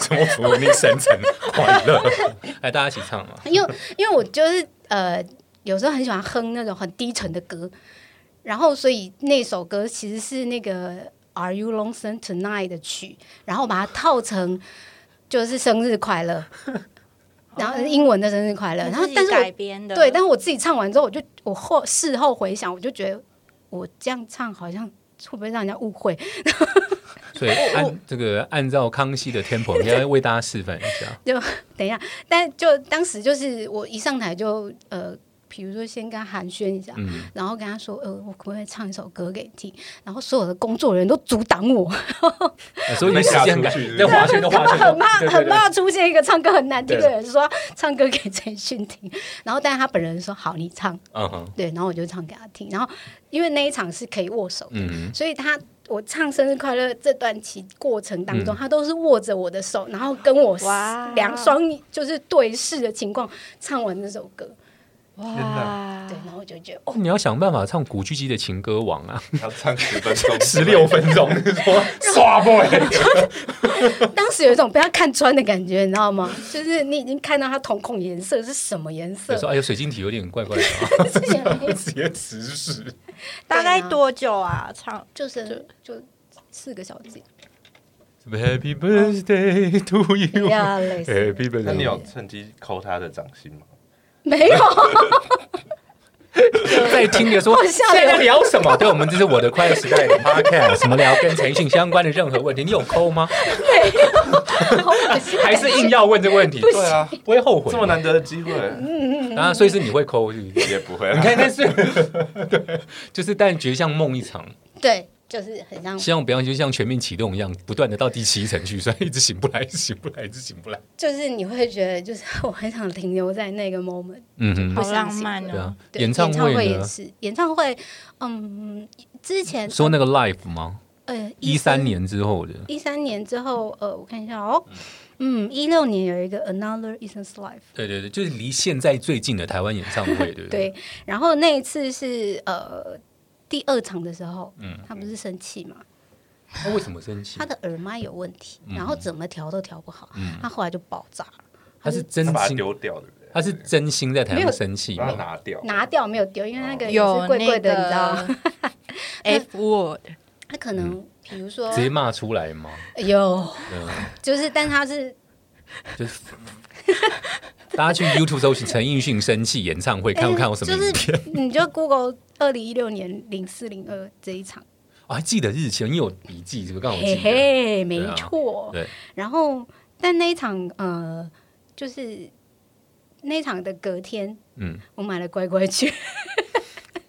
祝福你生辰快乐，来大家一起唱嘛，因为因为我就是呃，有时候很喜欢哼那种很低沉的歌，然后所以那首歌其实是那个 Are You Lonesome Tonight》的曲，然后把它套成就是生日快乐，然后英文的生日快乐，然后但是改编的，对，但是我自己唱完之后，我就我后事后回想，我就觉得我这样唱好像会不会让人家误会？所以按这个按照康熙的 tempo，应该为大家示范一下。就等一下，但就当时就是我一上台就呃，比如说先跟他寒暄一下，嗯，然后跟他说呃，我可不可以唱一首歌给你？听？然后所有的工作人员都阻挡我，所以你时间去在划圈都很怕对对对。很怕出现一个唱歌很难听的人说唱歌给陈奕迅听，然后但是他本人说好你唱，嗯哼，对，然后我就唱给他听，然后因为那一场是可以握手的，嗯，所以他我唱生日快乐这段期过程当中，嗯。他都是握着我的手，然后跟我哇。两双就是对视的情况唱完那首歌，哇。对，，然后我就觉得哦，你要想办法唱古巨基的情歌王啊，要唱十分钟，十六分钟，说 刷 boy，当时有一种被他看穿的感觉，你知道吗？就是你已经看到他瞳孔颜色是什么颜色。有时，候哎呦水晶体有点怪怪的啊，直接直视。大概多久啊？唱就是就四个小节，Happy birthday to you，呀，类似 Happy birthday。你有趁机抠他的掌心吗？没有？在听着说现在在聊什么？对我们这是我的快乐时代的 podcast，什么聊跟陈奕迅相关的任何问题，你有抠吗？好恶心，还是硬要问这个问题？对啊，不会后悔这么难得的机会啊？所以是你会抠，是不是？也不会啊。你看，但 是对，就是但觉得像梦一场，对，就是很像希望不要就像全面启动一样，不断的到第七层去，所以一直醒不来，一直醒不来，一直醒不来。就是你会觉得，就是我很想停留在那个 moment。嗯哼，好浪漫哦对啊。。对演唱会呢？也是，演唱会，嗯，之前说那个 live 吗？呃一三年之后的，一三年之后，呃，我看一下哦，嗯，一六年有一个 Another Eason's Life，对对对，就是离现在最近的台湾演唱会，对不对？对，然后那一次是呃第二场的时候，嗯他不是生气嘛，他为什么生气他？的耳麦有问题，然后怎么调都调不好，嗯他后来就爆炸了，他是真心，丢掉，的？他是真心在台上生气把它？拿掉，拿掉没有丢，因为那个有贵贵的，你知道吗？F word，他可能比如说直接骂出来吗？有，嗯，就是但他是就是大家去 YouTube 搜寻陈奕迅生气演唱会，看看有什么哎就是影片你就 Google 二零一六年零四零二这一场，我？还记得日期？你有笔记是不是？刚好嘿记得。嘿，没错。对，然后，但那一场呃，就是那一场的隔天，嗯，我买了乖乖去，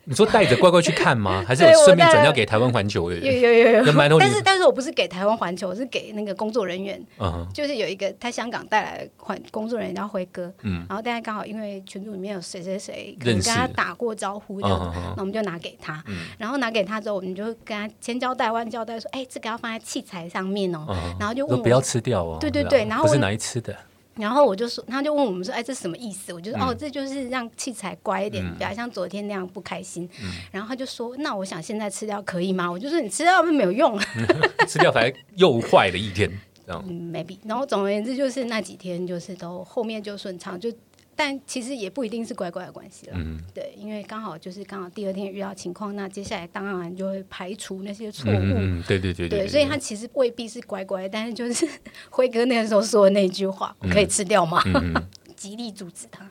你说带着乖乖去看吗？还是我有顺便转交给台湾环球的有人？有有有。跟馒头女但是但是我不是给台湾环球，我是给那个工作人员，嗯就是有一个他香港带来的环工作人员叫辉哥，嗯。然后大家刚好因为群组里面有谁谁谁跟他打过招呼这样子，嗯嗯。嗯那我们就拿给他，嗯。然后拿给他之后，我们就跟他千交代万交代说，哎，这个要放在器材上面哦，嗯，然后就问我说不要吃掉哦。对对对。然后我不是拿来吃的。然后我就说，他就问我们说：“哎，这什么意思？”我就说：“嗯哦，这就是让器材乖一点，嗯不要像昨天那样不开心。嗯然后他就说：“那我想现在吃掉可以吗？”我就说：“你吃掉没有用 吃掉反而又坏了一天。嗯，maybe。”然后总而言之，就是那几天就是都后面就顺畅，就但其实也不一定是乖乖的关系了。嗯对，因为刚好就是刚好第二天遇到情况，那接下来当然就会排除那些错误。对对对对，对，所以他其实未必是乖乖，但是就是 辉哥那个时候说的那句话，我可以吃掉吗？嗯嗯，极力阻止他。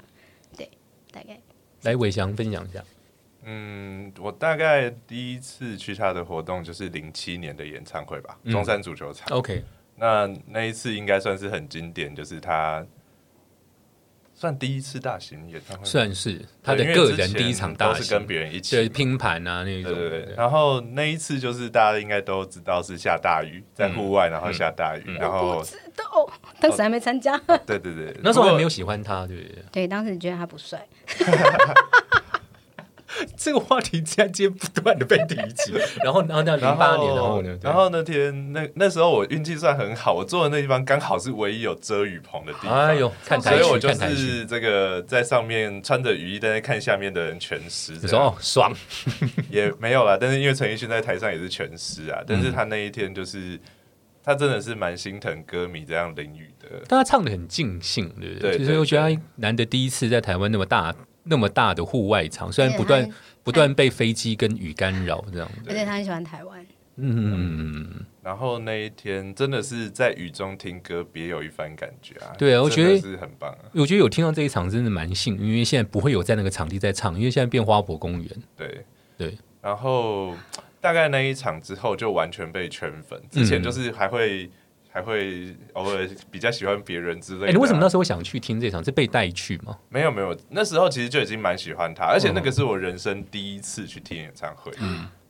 对，大概来伟翔分享一下。嗯，我大概第一次去他的活动就是零七年的演唱会吧，嗯中山足球场。OK，那那一次应该算是很经典，就是他算第一次大型演唱会，算是他的个人第一场大型是跟，别人一起对拼盘啊那种，对对对，然后那一次就是大家应该都知道是下大雨，在户外，然后下大雨，嗯然后不知道，当时还没参加。对对对，那时候还没有有喜欢他，对不对？对，当时觉得他不帅。这个话题在接不断的被提起，然后然后那零八年，然后呢？然后那天那那时候我运气算很好，我坐的那地方刚好是唯一有遮雨棚的地方。哎呦，看台，所以我就是这个在上面穿着雨衣，但是看下面的人全湿哦爽，也没有啦，但是因为陈奕迅在台上也是全湿嗯啊，但是他那一天就是他真的是蛮心疼歌迷这样淋雨的。但他唱的很尽兴，对不对？对其实我觉得他难得第一次在台湾那么大那么大的户外场，虽然不断不断被飞机跟雨干扰这样而且他很喜欢台湾，嗯，然后那一天真的是在雨中听歌，别有一番感觉啊！对啊我觉得是很棒啊。我觉得有听到这一场真的蛮幸运，因为现在不会有在那个场地在唱，因为现在变花博公园。对对，然后大概那一场之后就完全被圈粉，之前嗯就是还会、还会偶尔比较喜欢别人之类的啊、哎、你为什么那时候会想去听这场？是被带去吗？没有没有，那时候其实就已经蛮喜欢他，而且那嗯个是我人生第一次去听演唱会，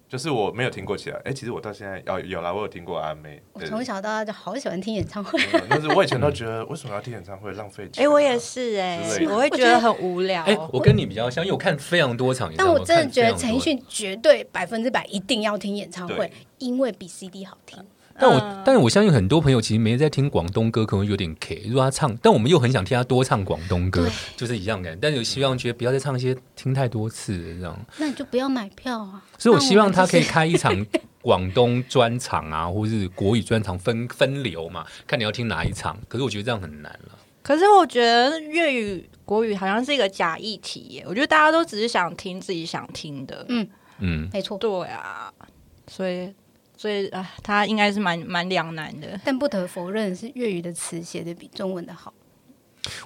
就是我没有听过其他，哎、其实我到现在哦有啦，我有听过阿妹，对我从小到大就好喜欢听演唱会，但是我以前都觉得为什么要听演唱会浪费钱、哎、我也。是哎、我会觉得很无聊。哎、我跟你比较像，因为我看非常多场演唱会，但我真的觉得陈奕迅绝对百分之百一定要听演唱会，因为比 CD 好听。但我、嗯但是我相信很多朋友其实没在听广东歌，可能有点 K。如果他唱，但我们又很想听他多唱广东歌，就是一样感觉。但有希望觉得不要再唱一些听太多次的这样。那你就不要买票啊！所以我希望他可以开一场广东专场啊，或是国语专场分分流嘛，看你要听哪一场。可是我觉得这样很难了。可是我觉得粤语、国语好像是一个假议题耶。我觉得大家都只是想听自己想听的。嗯嗯，没错，对啊，所以所以啊，他应该是蛮蛮两难的。但不得否认是粤语的词写的比中文的好。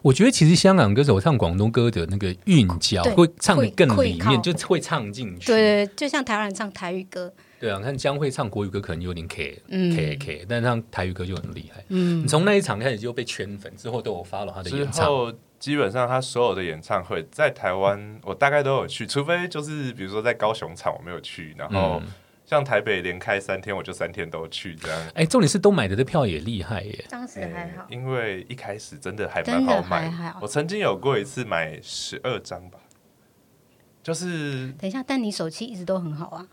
我觉得其实香港歌手唱广东歌的那个韵脚对会唱的更里面，就会唱进去。对对，对就像台湾人唱台语歌，对啊，看江蕙唱国语歌可能有点 K 嗯 K K，但唱台语歌就很厉害。嗯你，从那一场开始就被圈粉，之后都有 follow 他的演唱。后基本上他所有的演唱会在台湾，我大概都有去，除非就是比如说在高雄场我没有去，然后嗯，像台北连开三天，我就三天都去这样。哎，重点是都买的这票也厉害耶。当时还好欸。因为一开始真的还蛮好买还好我曾经有过一次买十二张吧，就是等一下，但你手气一直都很好啊。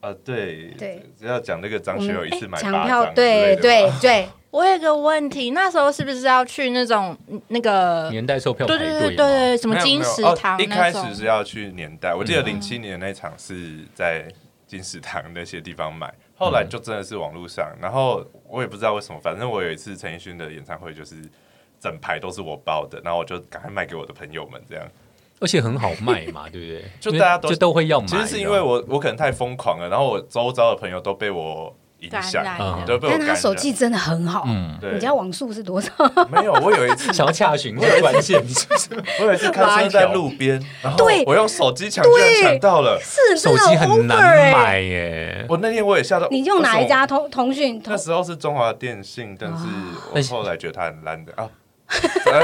呃，对对，只要讲那个张学友一次买张，票对对吧对，我有个问题，那时候是不是要去那种嗯那个？年代售票排对对对对对，什么金石堂一开始是要去年代，我记得嗯零七年那场是在金石堂那些地方买，后来就真的是网络上，然后我也不知道为什么，反正我有一次陈奕迅的演唱会就是。整排都是我包的，然后我就赶快卖给我的朋友们，这样。而且很好卖嘛，对不对？就大家都就都会要买。其实是因为我我可能太疯狂了，然后我周遭的朋友都被我影响。但他手气真的很好。嗯，对你家网速是多少？没有，我有一次想要洽询这个关键，我有一次开车在路边，然后对我用手机抢，居然抢到了。是手机很难买。买耶。我那天我也吓到。你用哪一？家通通讯？通那时候是中华电信，但是哎我后来觉得它很烂的啊，呃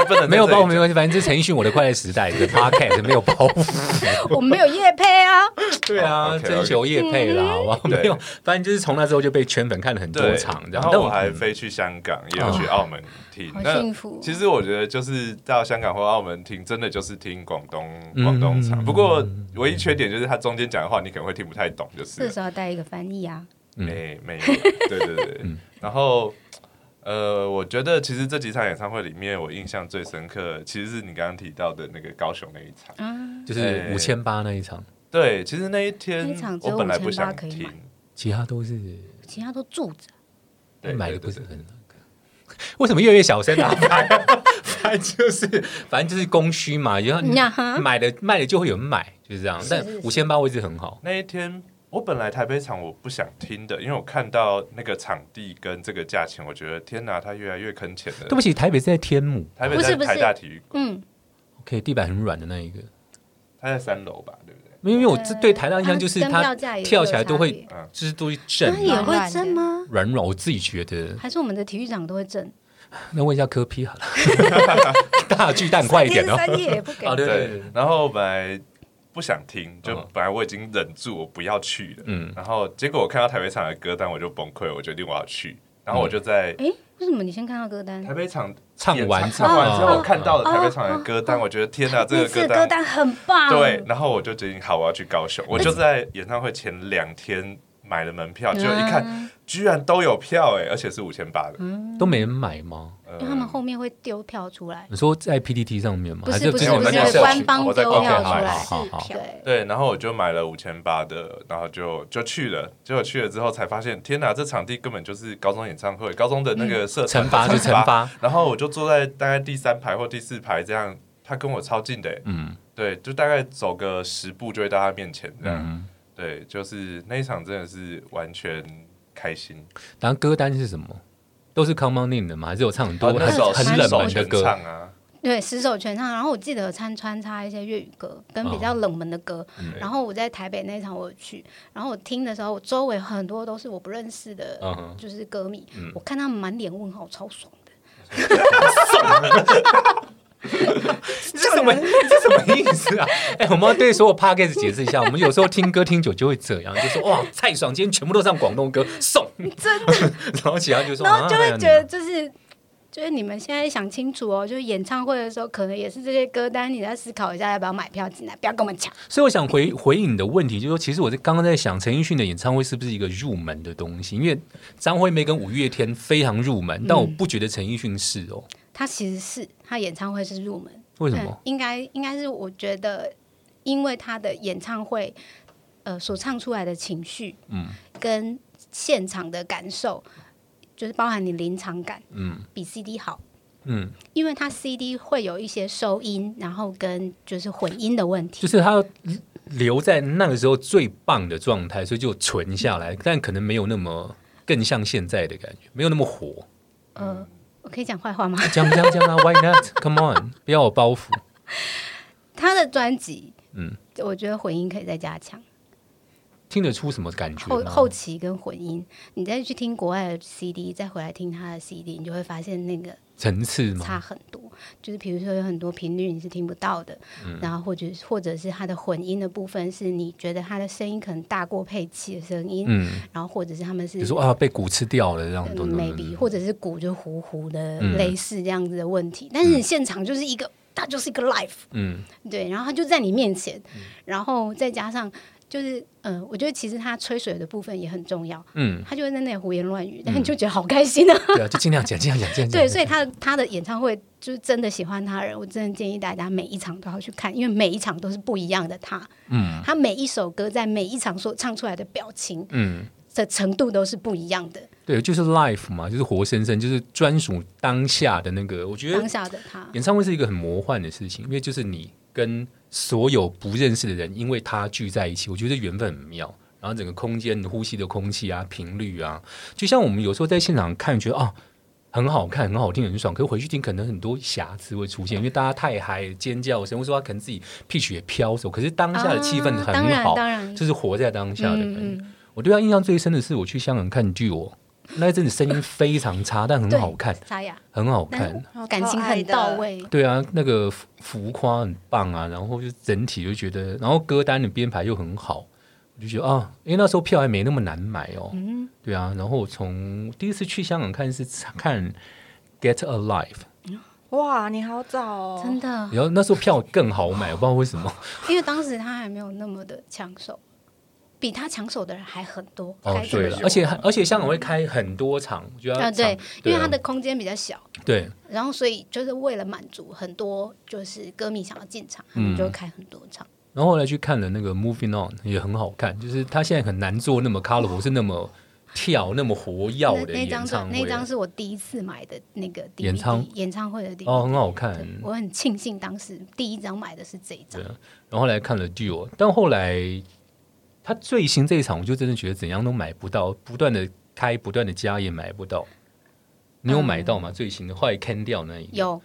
不能在没有包没关系，反正这是陈奕迅我的快乐时代的 podcast 没有包袱。我们没有夜配啊。对啊征求业配啦，好不好？没有，反正就是从那之后就被圈粉看了很多对场，然后我还飞去香港，也有去澳门听好。那幸福其实我觉得就是到香港或澳门听，真的就是听广东嗯广东场。不过唯一缺点就是他中间讲的话，你可能会听不太懂，就是了这时候要带一个翻译啊。嗯没没有，对对对。嗯然后呃，我觉得其实这几场演唱会里面，我印象最深刻，其实是你刚刚提到的那个高雄那一场。啊，就是哎五千八那一场，对，其实那一天我本来不想5800可以听，其他都是其他都住着。对买的不是很那个。为什么越来越小声啊？反正就是反正就是供需嘛，然后买的卖的就会有人买，就是这样。但五千八位置很好，那一天我本来台北场我不想听的，因为我看到那个场地跟这个价钱，我觉得天哪，它越来越坑钱了。对不起，台北是在天母台北在不是不是台大体育馆，嗯，，OK，地板很软的那一个。它在三楼吧，对不对？因为我这对台大印象就是跟票它价也跳起来都会有差别就是都会震那也啊，会震吗？软软。我自己觉得，还是我们的体育长都会震？那问一下科批好了，大巨蛋快一点哦。三夜也不给啊，。对对对对，，然后本来不想听，就嗯本来我已经忍住我不要去了，嗯，然后结果我看到台北场的歌单，我就崩溃，我决定我要去。然后我就在哎，为什么你先看到歌单台？北场唱完唱完之后，哦我看到了台北场的歌单，我觉得天哪，这个歌单单很棒。对，然后我就决定好，我要去高雄。我就在演唱会前两天买了门票，结果一看，嗯居然都有票哎，而且是五千八的。都没人买吗？呃因为他们后面会丢票出来。你说在 PPT 上面吗？不是就是是不是不我在是，官方我在丢官方买票出来。好好好是票对，对，然后我就买了五千八的，然后就就去了。结果去了之后才发现，天哪，这场地根本就是高中演唱会，高中的那个社团惩罚就惩罚，然后我就坐在大概第三排或第四排这样，他跟我超近的欸，嗯对，就大概走个十步就会到他面前这样。嗯，对，就是那一场真的是完全开心。然后歌单是什么？都是 Come On In 的吗？还是有唱很多哦那时候很很冷门的歌？唱啊，对，十首全唱。然后我记得有参穿插一些粤语歌跟比较冷门的歌。然后我在台北那一场我有去，然后我听的时候，我周围很多都是我不认识的，嗯就是歌迷。我看他们满脸问号，超爽的。这什么这什么意思啊？哎、我们要对所有 podcast 解释一下，我们有时候听歌听久就会这样，就说哇，蔡爽今天全部都唱广东歌，送真的，然后其他就说，然后就会啊觉得就是。就是你们现在想清楚哦，就是演唱会的时候，可能也是这些歌单，你再思考一下要不要买票进来，不要跟我们抢。所以我想回回应你的问题，就是说，其实我在刚刚在想，陈奕迅的演唱会是不是一个入门的东西？因为张惠妹跟五月天非常入门，但我不觉得陈奕迅是哦。他其实是他演唱会是入门，为什么？嗯应该应该是我觉得，因为他的演唱会，呃，所唱出来的情绪，嗯，跟现场的感受，就是包含你临场感，嗯比 CD 好。嗯，因为他 CD 会有一些收音，然后跟就是混音的问题。就是他留在那个时候最棒的状态，所以就存下来，但可能没有那么更像现在的感觉，没有那么火。呃，我可以讲坏话吗？讲讲讲啊，Why not？Come on，不要有包袱。他的专辑，嗯，我觉得混音可以再加强，听得出什么感觉后？后期跟混音，你再去听国外的 CD，再回来听他的 CD，你就会发现那个层次吗？差很多。就是比如说有很多频率你是听不到的，嗯然后或者或者是他的混音的部分，是你觉得他的声音可能大过配器的声音，嗯，然后或者是他们是比如说啊，被鼓吃掉了这样嗯都 maybe 或者是鼓就糊糊的，嗯类似这样子的问题。但是你现场就是一个，它就是一个 life，嗯对，然后它就在你面前，然后再加上就是，嗯、我觉得其实他吹水的部分也很重要，嗯，他就会在那里胡言乱语，但你就觉得好开心啊。对啊，就尽量讲，尽量讲，尽量讲。对，所以他的他的演唱会就是真的喜欢他的人，我真的建议大家每一场都要去看，因为每一场都是不一样的他。嗯他每一首歌在每一场所唱出来的表情嗯，的程度都是不一样的。对，就是 life 嘛，就是活生生，就是专属当下的那个。我觉得当下的他，演唱会是一个很魔幻的事情，因为就是你跟所有不认识的人，因为他聚在一起，我觉得缘分很妙。然后整个空间，你呼吸的空气啊、频率啊，就像我们有时候在现场看，觉得啊很好看、很好听、很爽，可是回去听可能很多瑕疵会出现，因为大家太嗨、尖叫声，或者说他可能自己 pitch 也飘走，可是当下的气氛啊很好，就是活在当下的感觉。嗯嗯，我对他印象最深的是我去香港看剧哦，那一阵子声音非常差，但很好看，沙哑，很好看。感情很到位。对啊，那个浮浮夸很棒啊，然后就整体就觉得，然后歌单的编排又很好，我就觉得啊，因为那时候票还没那么难买哦。嗯，对啊，然后我从第一次去香港看是看《Get Alive》，哇，你好早哦，真的，然后那时候票更好买，我不知道为什么。因为当时他还没有那么的抢手，比他抢手的人还很多。对了而且而且香港会开很多场，我觉得啊，对，因为啊它的空间比较小，对然后所以就是为了满足很多就是歌迷想要进场，他嗯们就会开很多场。然后后来去看了那个《Moving On》，也很好看，就是他现在很难做那么 colorful，是那么跳、那么活跃的那那张是演唱会。那张是我第一次买的那个演唱演唱会的 DVD，哦，很好看。我很庆幸当时第一张买的是这一张对。然后后来看了 Duo，但后来他最新这一场，我就真的觉得怎样都买不到，不断的开，不断的加也买不到。你有买到吗？最新的后来 can 掉那一个，有，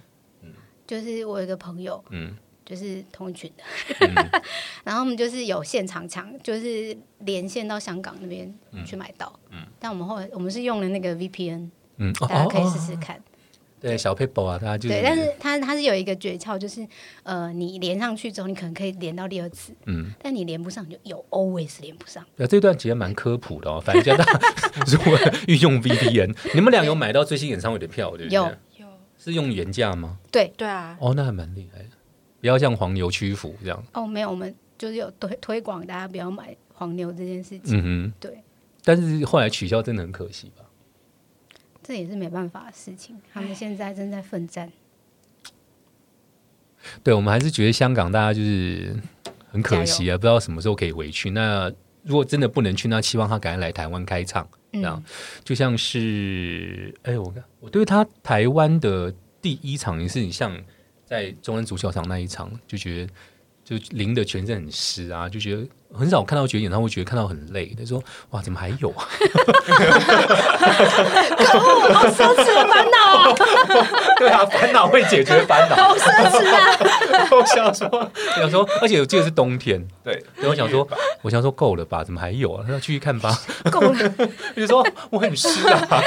就是我有一个朋友，嗯。就是同一群的，嗯。然后我们就是有现场抢，就是连线到香港那边去买到。嗯。但我们后来我们是用了那个 VPN，嗯，哦大家可以哦试试看。对小 paper 啊，他就是对，但是它它是有一个诀窍，就是呃，你连上去之后，你可能可以连到第二次，嗯，但你连不上就有 always 连不上。对啊这段其实蛮科普的哦，反正叫大家 如果运用 VPN，你们俩有买到最新演唱会的票对不对？有有是用原价吗？对，对啊，哦，那还蛮厉害的，不要像黄牛屈服这样。哦，没有，我们就是有推推广大家不要买黄牛这件事情。嗯哼，对，但是后来取消真的很可惜吧？这也是没办法的事情。他们现在正在奋战。对，我们还是觉得香港大家就是很可惜啊，不知道什么时候可以回去。那如果真的不能去，那希望他赶快来台湾开唱，这样、嗯，就像是哎，我看我对他台湾的第一场也是很像在中央足球场那一场，就觉得就淋的全身很湿啊，就觉得很少看到觉得演唱会觉得看到很累，他说哇怎么还有 啊？好奢侈的烦恼啊，对啊，烦恼会解决烦恼。好奢侈啊！我想说，我想说，而且我记得是冬天，对，对我想说，我想说够了吧？怎么还有啊？那继续看吧。够了，就说我很湿啊，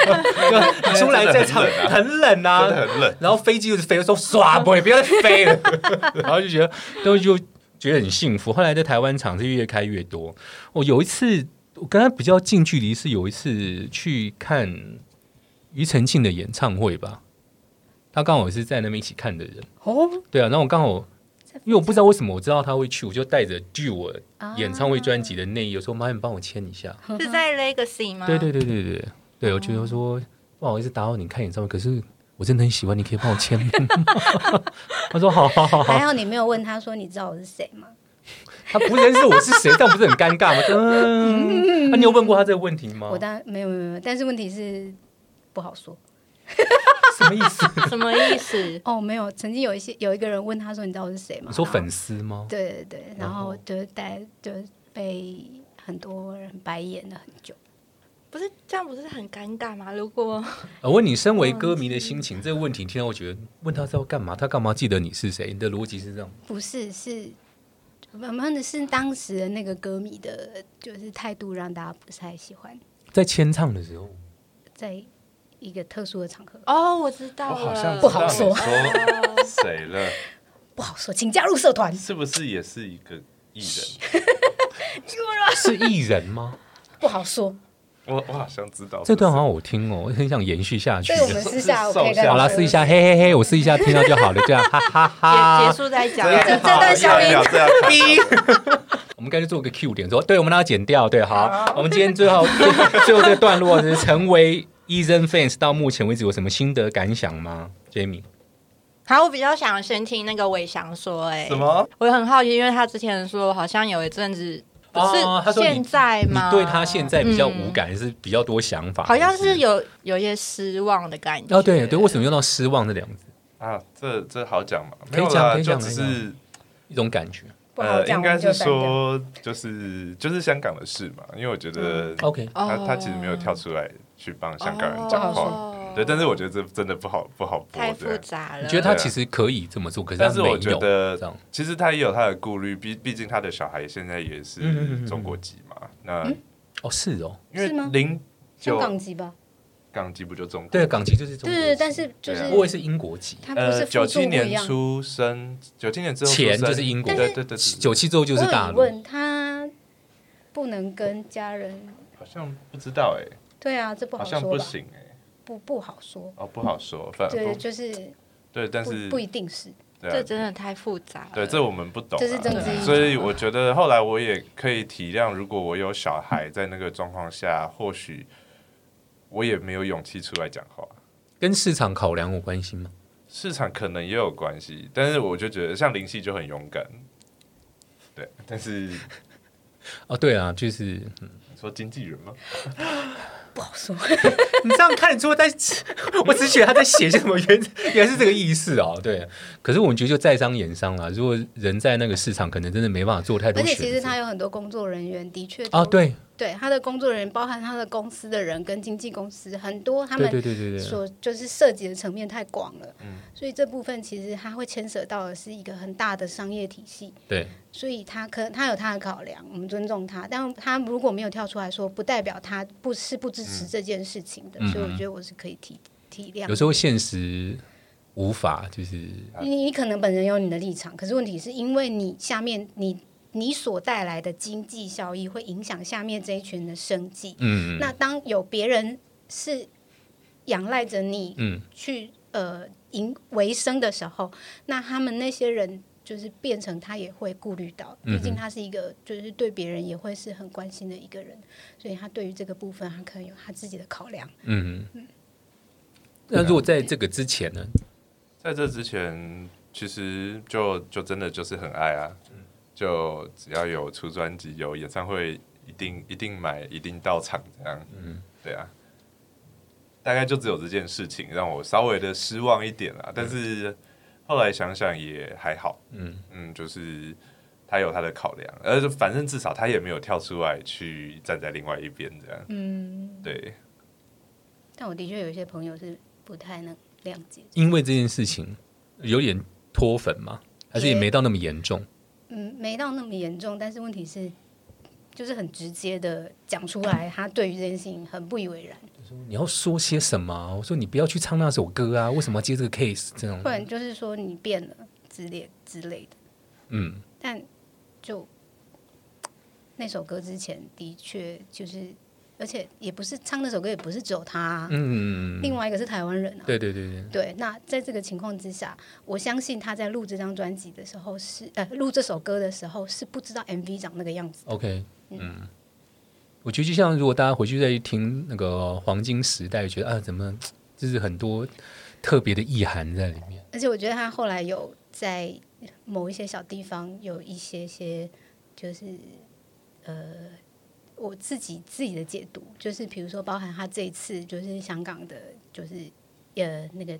就出来在场很冷啊，真的很冷。然后飞机就是飞的时候，唰，不会不要再飞了，然后就觉得都就觉得很幸福。后来在台湾场是越开越多。我有一次，我跟他比较近距离是有一次去看庾澄庆的演唱会吧，他刚好也是在那边一起看的人。哦，对啊，然后我刚好。因为我不知道为什么我知道他会去，我就带着据我啊演唱会专辑的内衣，有时候麻烦你帮我签一下。是在 Legacy 吗？对对对对对对，我觉得说不好意思打扰你看演唱会，可是我真的很喜欢，你可以帮我签名吗？他说好好好好，还好你没有问他说你知道我是谁吗？他不认识我是谁，这样不是很尴尬吗？嗯，那、你有问过他这个问题吗我？当然没有没有没有，但是问题是不好说。什么意思？什么意思？哦，没有，曾经有一些有一个人问他说你知道我是谁吗？你说粉丝吗？对对对，然后就带就被很多人白眼了很久。不是这样，不是很尴尬吗？如果 我问你，身为歌迷的心情，这个问题听到我觉得问他是要干嘛？他干嘛记得你是谁？你的逻辑是这样？不是，是我们的是当时的那个歌迷的，就是态度让大家不太喜欢，在签唱的时候，在一个特殊的场合，哦，我知道了，我好像不好说谁了？不好说，请加入社团。是不是也是一个艺人？是艺人吗？不好说，我我好像知道这段好像我听哦，我很想延续下去所以。我们私下我可以跟好啦，试一下，嘿嘿嘿，我试一下，听到就好了，这样，哈哈哈。结结束再讲。这这段效应要这 我们该就做个 Q 点，说对，我们让它剪掉，对，好，我们今天最后最 最后这个段落是成为 Eason fans 到目前为止有什么心得感想吗？Jamie，好，我比较想先听那个伟翔说、哎，什？么？我很好奇，因为他之前说好像有一阵子，不哦他说你是现在你吗？对他现在比较无感，还是比较多想法？好像是有有一些失望的感觉。哦，对对，为什么用到失望这两个字？啊，这这好讲嘛？可以没有啦讲可以讲就只是一种感觉。呃，应该是。说就是就是香港的事嘛，因为我觉得 OK，哦，他他其实没有跳出来去帮香港人讲话，哦对，但是我觉得这真的不好不好播太复。杂了。你觉得他其实可以这么做，可是但是我觉得。其实他也有他的顾虑，毕毕竟他的小孩现在也是嗯中国籍嘛。那哦，是哦，因为零香港籍吧？港籍不就中国？对，港籍就是中国籍，对对，但是就是我也是英国籍，呃，他不是九七年。出生，九七年之后出前就是英国对对对对，九七之后就是大陆。问，他不能跟家人？好像不知道哎，对啊，这不好像不？行哎，不不好说。哦，不好说，反对，就是对，但是不一定是。对啊这真的太复杂了。对，这我们不懂啊，这是政治所以我觉得后来我也可以体谅，如果我有小孩在那个状况下，或许我也没有勇气出来讲话。跟市场考量有关系吗？市场可能也有关系，但是我就觉得像林夕就很勇敢，对，但是 哦，对啊，就是你说经纪人吗？不好说，你这样看得出在，我只觉得他在写些什么原 原来是这个意思哦。对，可是我们觉得就在商言商啦。如果人在那个市场，可能真的没办法做太多而。且其实他有很多工作人员，的确啊，对。对他的工作人员，包含他的公司的人跟经纪公司，很多他们对对对对，所就是涉及的层面太广了，嗯。所以这部分其实他会牵涉到的是一个很大的商业体系，对。所以他可他有他的考量，我们尊重他，但他如果没有跳出来说，不代表他不是不支持这件事情的，嗯所以我觉得我是可以体体谅。有时候现实无法就是你你可能本人有你的立场，可是问题是因为你下面你你所带来的经济效益会影响下面这一群人的生计。嗯那当有别人是仰赖着你嗯去呃营为生的时候，那他们那些人就是变成他也会顾虑到，毕竟他是一个就是对别人也会是很关心的一个人，所以他对于这个部分他可能有他自己的考量。嗯。那如果在这个之前呢？在这之前，其实就就真的就是很爱啊，就只要有出专辑、有演唱会，一定一定买，一定到场这样。嗯，对啊，大概就只有这件事情让我稍微的失望一点啊。但是后来想想也还好，嗯嗯，就是他有他的考量，而且反正至少他也没有跳出来去站在另外一边这样。嗯，对，但我的确有一些朋友是不太能谅解。因为这件事情有点脱粉嘛？还是也也没到那么严重？嗯，没到那么严重，但是问题是，就是很直接的讲出来，他对于这件事情很不以为然，你要说些什么啊？我说你不要去唱那首歌啊，为什么要接这个 case？这种不，然就是说你变了之类之类的。嗯，但就那首歌之前的确就是，而且也不是唱那首歌，也不是只有他啊、嗯，另外一个是台湾人啊。对对对对，对，那在这个情况之下，我相信他在录这张专辑的时候是呃录这首歌的时候是不知道 MV 长那个样子。OK，嗯，我觉得就像如果大家回去再听那个黄金时代，觉得啊，怎么就是很多特别的意涵在里面。而且我觉得他后来有在某一些小地方有一些些，就是呃，我自己自己的解读，就是比如说包含他这一次就是香港的，就是呃那个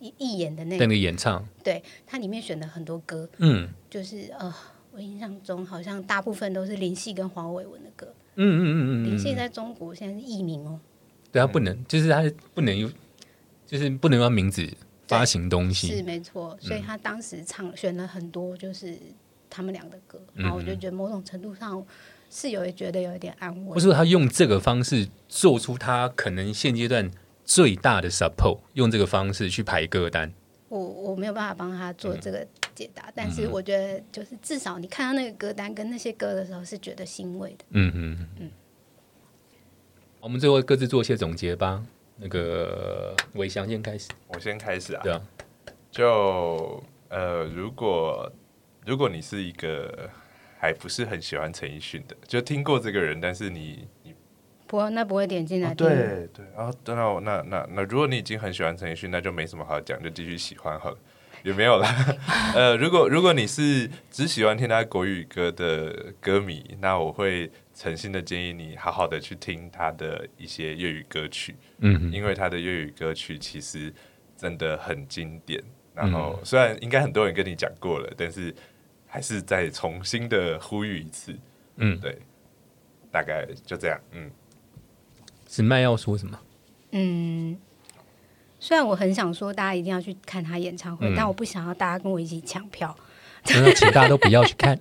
义义演的那个，那个演唱，对，它里面选的很多歌，嗯就是呃，我印象中好像大部分都是林夕跟黄伟文的歌。嗯嗯嗯嗯嗯，林夕在中国现在是艺名哦，对他不能，就是他不能用，就是不能用名字发行东西是。没错，所以他当时唱选了很多就是他们俩的歌，嗯然后我就觉得某种程度上是有觉得有一点安慰不。是说他用这个方式做出他可能现阶段最大的 support，用这个方式去排歌单。我我没有办法帮他做这个解答，但嗯是我觉得就是至少你看到那个歌单跟那些歌的时候是觉得欣慰的。嗯嗯嗯。我们最后各自做一些总结吧。那个伟翔先开始，我先开始啊。对啊，就呃，如果如果你是一个还不是很喜欢陈奕迅的，就听过这个人，但是你你不过那不会点进来。对对，然后那那那那那，如果你已经很喜欢陈奕迅，那就没什么好讲，就继续喜欢好了。也没有啦，呃，如果如果你是只喜欢听他国语歌的歌迷，那我会诚心的建议你好好的去听他的一些粤语歌曲，嗯因为他的粤语歌曲其实真的很经典。然后虽然应该很多人跟你讲过了，但是还是再重新的呼吁一次，嗯，对，大概就这样，嗯。是麦要说什么？嗯，虽然我很想说大家一定要去看他演唱会，嗯但我不想要大家跟我一起抢票。真的，请大家都不要去看。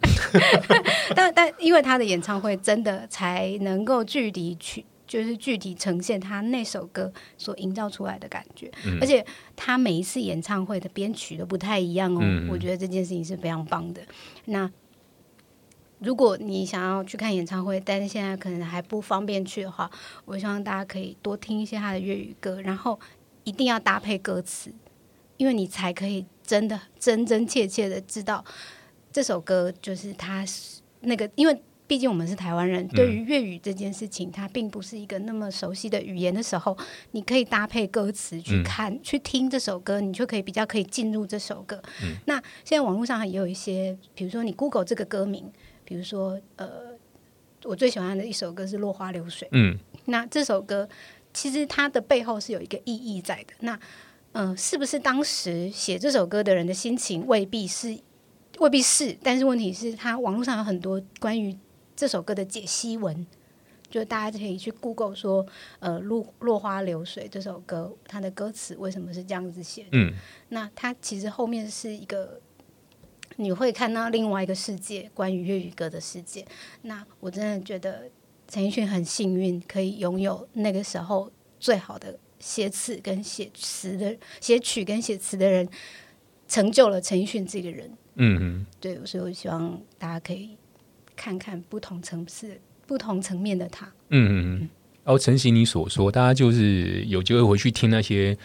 但但因为他的演唱会真的才能够具体去，就是具体呈现他那首歌所营造出来的感觉，嗯而且他每一次演唱会的编曲都不太一样哦。嗯我觉得这件事情是非常棒的。那如果你想要去看演唱会，但是现在可能还不方便去的话，我希望大家可以多听一些他的粤语歌，然后一定要搭配歌词，因为你才可以真的真真切切的知道这首歌就是他那个，因为毕竟我们是台湾人，对于粤语这件事情，它并不是一个那么熟悉的语言的时候，你可以搭配歌词去看、去听这首歌，你就可以比较可以进入这首歌。那现在网络上也有一些，比如说你 Google 这个歌名，比如说呃，我最喜欢的一首歌是《落花流水》。嗯那这首歌其实它的背后是有一个意义在的。那嗯、呃是不是当时写这首歌的人的心情未必是未必是，但是问题是，他网络上有很多关于这首歌的解析文，就大家可以去 Google 说，呃，落落花流水这首歌它的歌词为什么是这样子写的？嗯那它其实后面是一个，你会看到另外一个世界，关于粤语歌的世界。那我真的觉得陈奕迅很幸运，可以拥有那个时候最好的写词跟写词的写曲跟写词的人，成就了陈奕迅这个人。嗯嗯，对，所以我希望大家可以看看不同层次、不同层面的他。嗯嗯嗯。然后承袭你所说，大家就是有机会回去听那些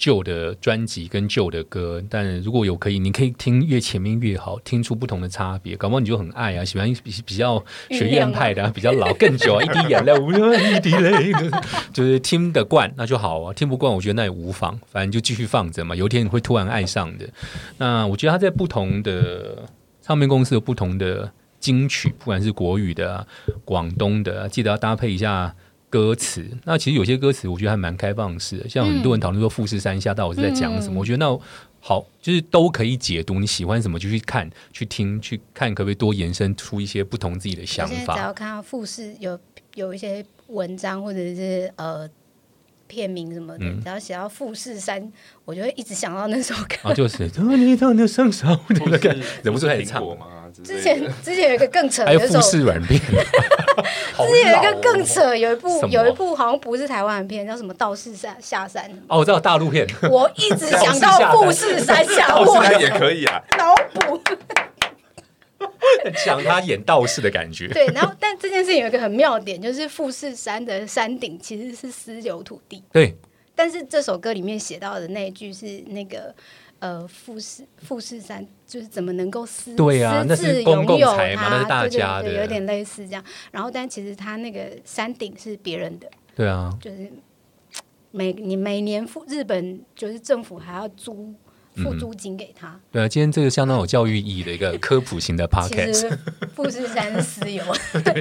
旧的专辑跟旧的歌，但如果有可以，你可以听越前面越好，听出不同的差别。搞不好你就很爱啊，喜欢比比较学院派的、啊，比较老更久啊，一滴眼泪，无一滴泪，就是 就是听得惯那就好啊，听不惯我觉得那也无妨，反正就继续放着嘛，有一天你会突然爱上的。那我觉得他在不同的唱片公司有不同的金曲，不管是国语的、啊、广东的啊，记得要搭配一下。歌词，那其实有些歌词我觉得还蛮开放式的，像很多人讨论说富士山下到底是在讲什么，嗯我觉得那好，就是都可以解读，你喜欢什么就去看、去听、去看，可不可以多延伸出一些不同自己的想法？只要看到富士有有一些文章或者是呃片名什么的，嗯只要写到富士山，我就会一直想到那首歌。啊，就是当 你当的双手，那个忍不住开始唱苹。之之前之前有一个更扯，还有富有一首士软片，之前有一个更扯，有一部有一部好像不是台湾的片，叫什么《道士山下山》。哦，我知道大陆片，我一直想到富士山 下，我也可以啊。脑补。讲他演道士的感觉。对，然后但这件事情有一个很妙点，就是富士山的山顶其实是私有土地，对，但是这首歌里面写到的那一句是那个呃富士富士山就是怎么能够私对啊那私自是公共拥有财嘛它那是大对对家的对有点类似这样。然后但其实它那个山顶是别人的，对啊，就是每你每年付日本就是政府还要租付嗯租金给他。对啊，今天这个相当有教育意义的一个 科普型的 podcast。富士山私有，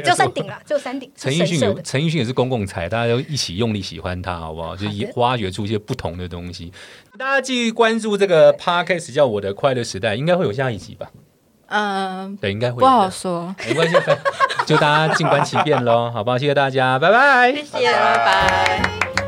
就山顶了，就山顶。陈奕迅有陈奕迅也是公共财，大家都一起用力喜欢他，好不好？就挖掘出一些不同的东西。大家继续关注这个 podcast 叫《我的快乐时代》，应该会有下一集吧？嗯，对，应该会不好的。说。没关系，就大家静观其变喽，好不好？谢谢大家，拜拜。谢谢，拜拜。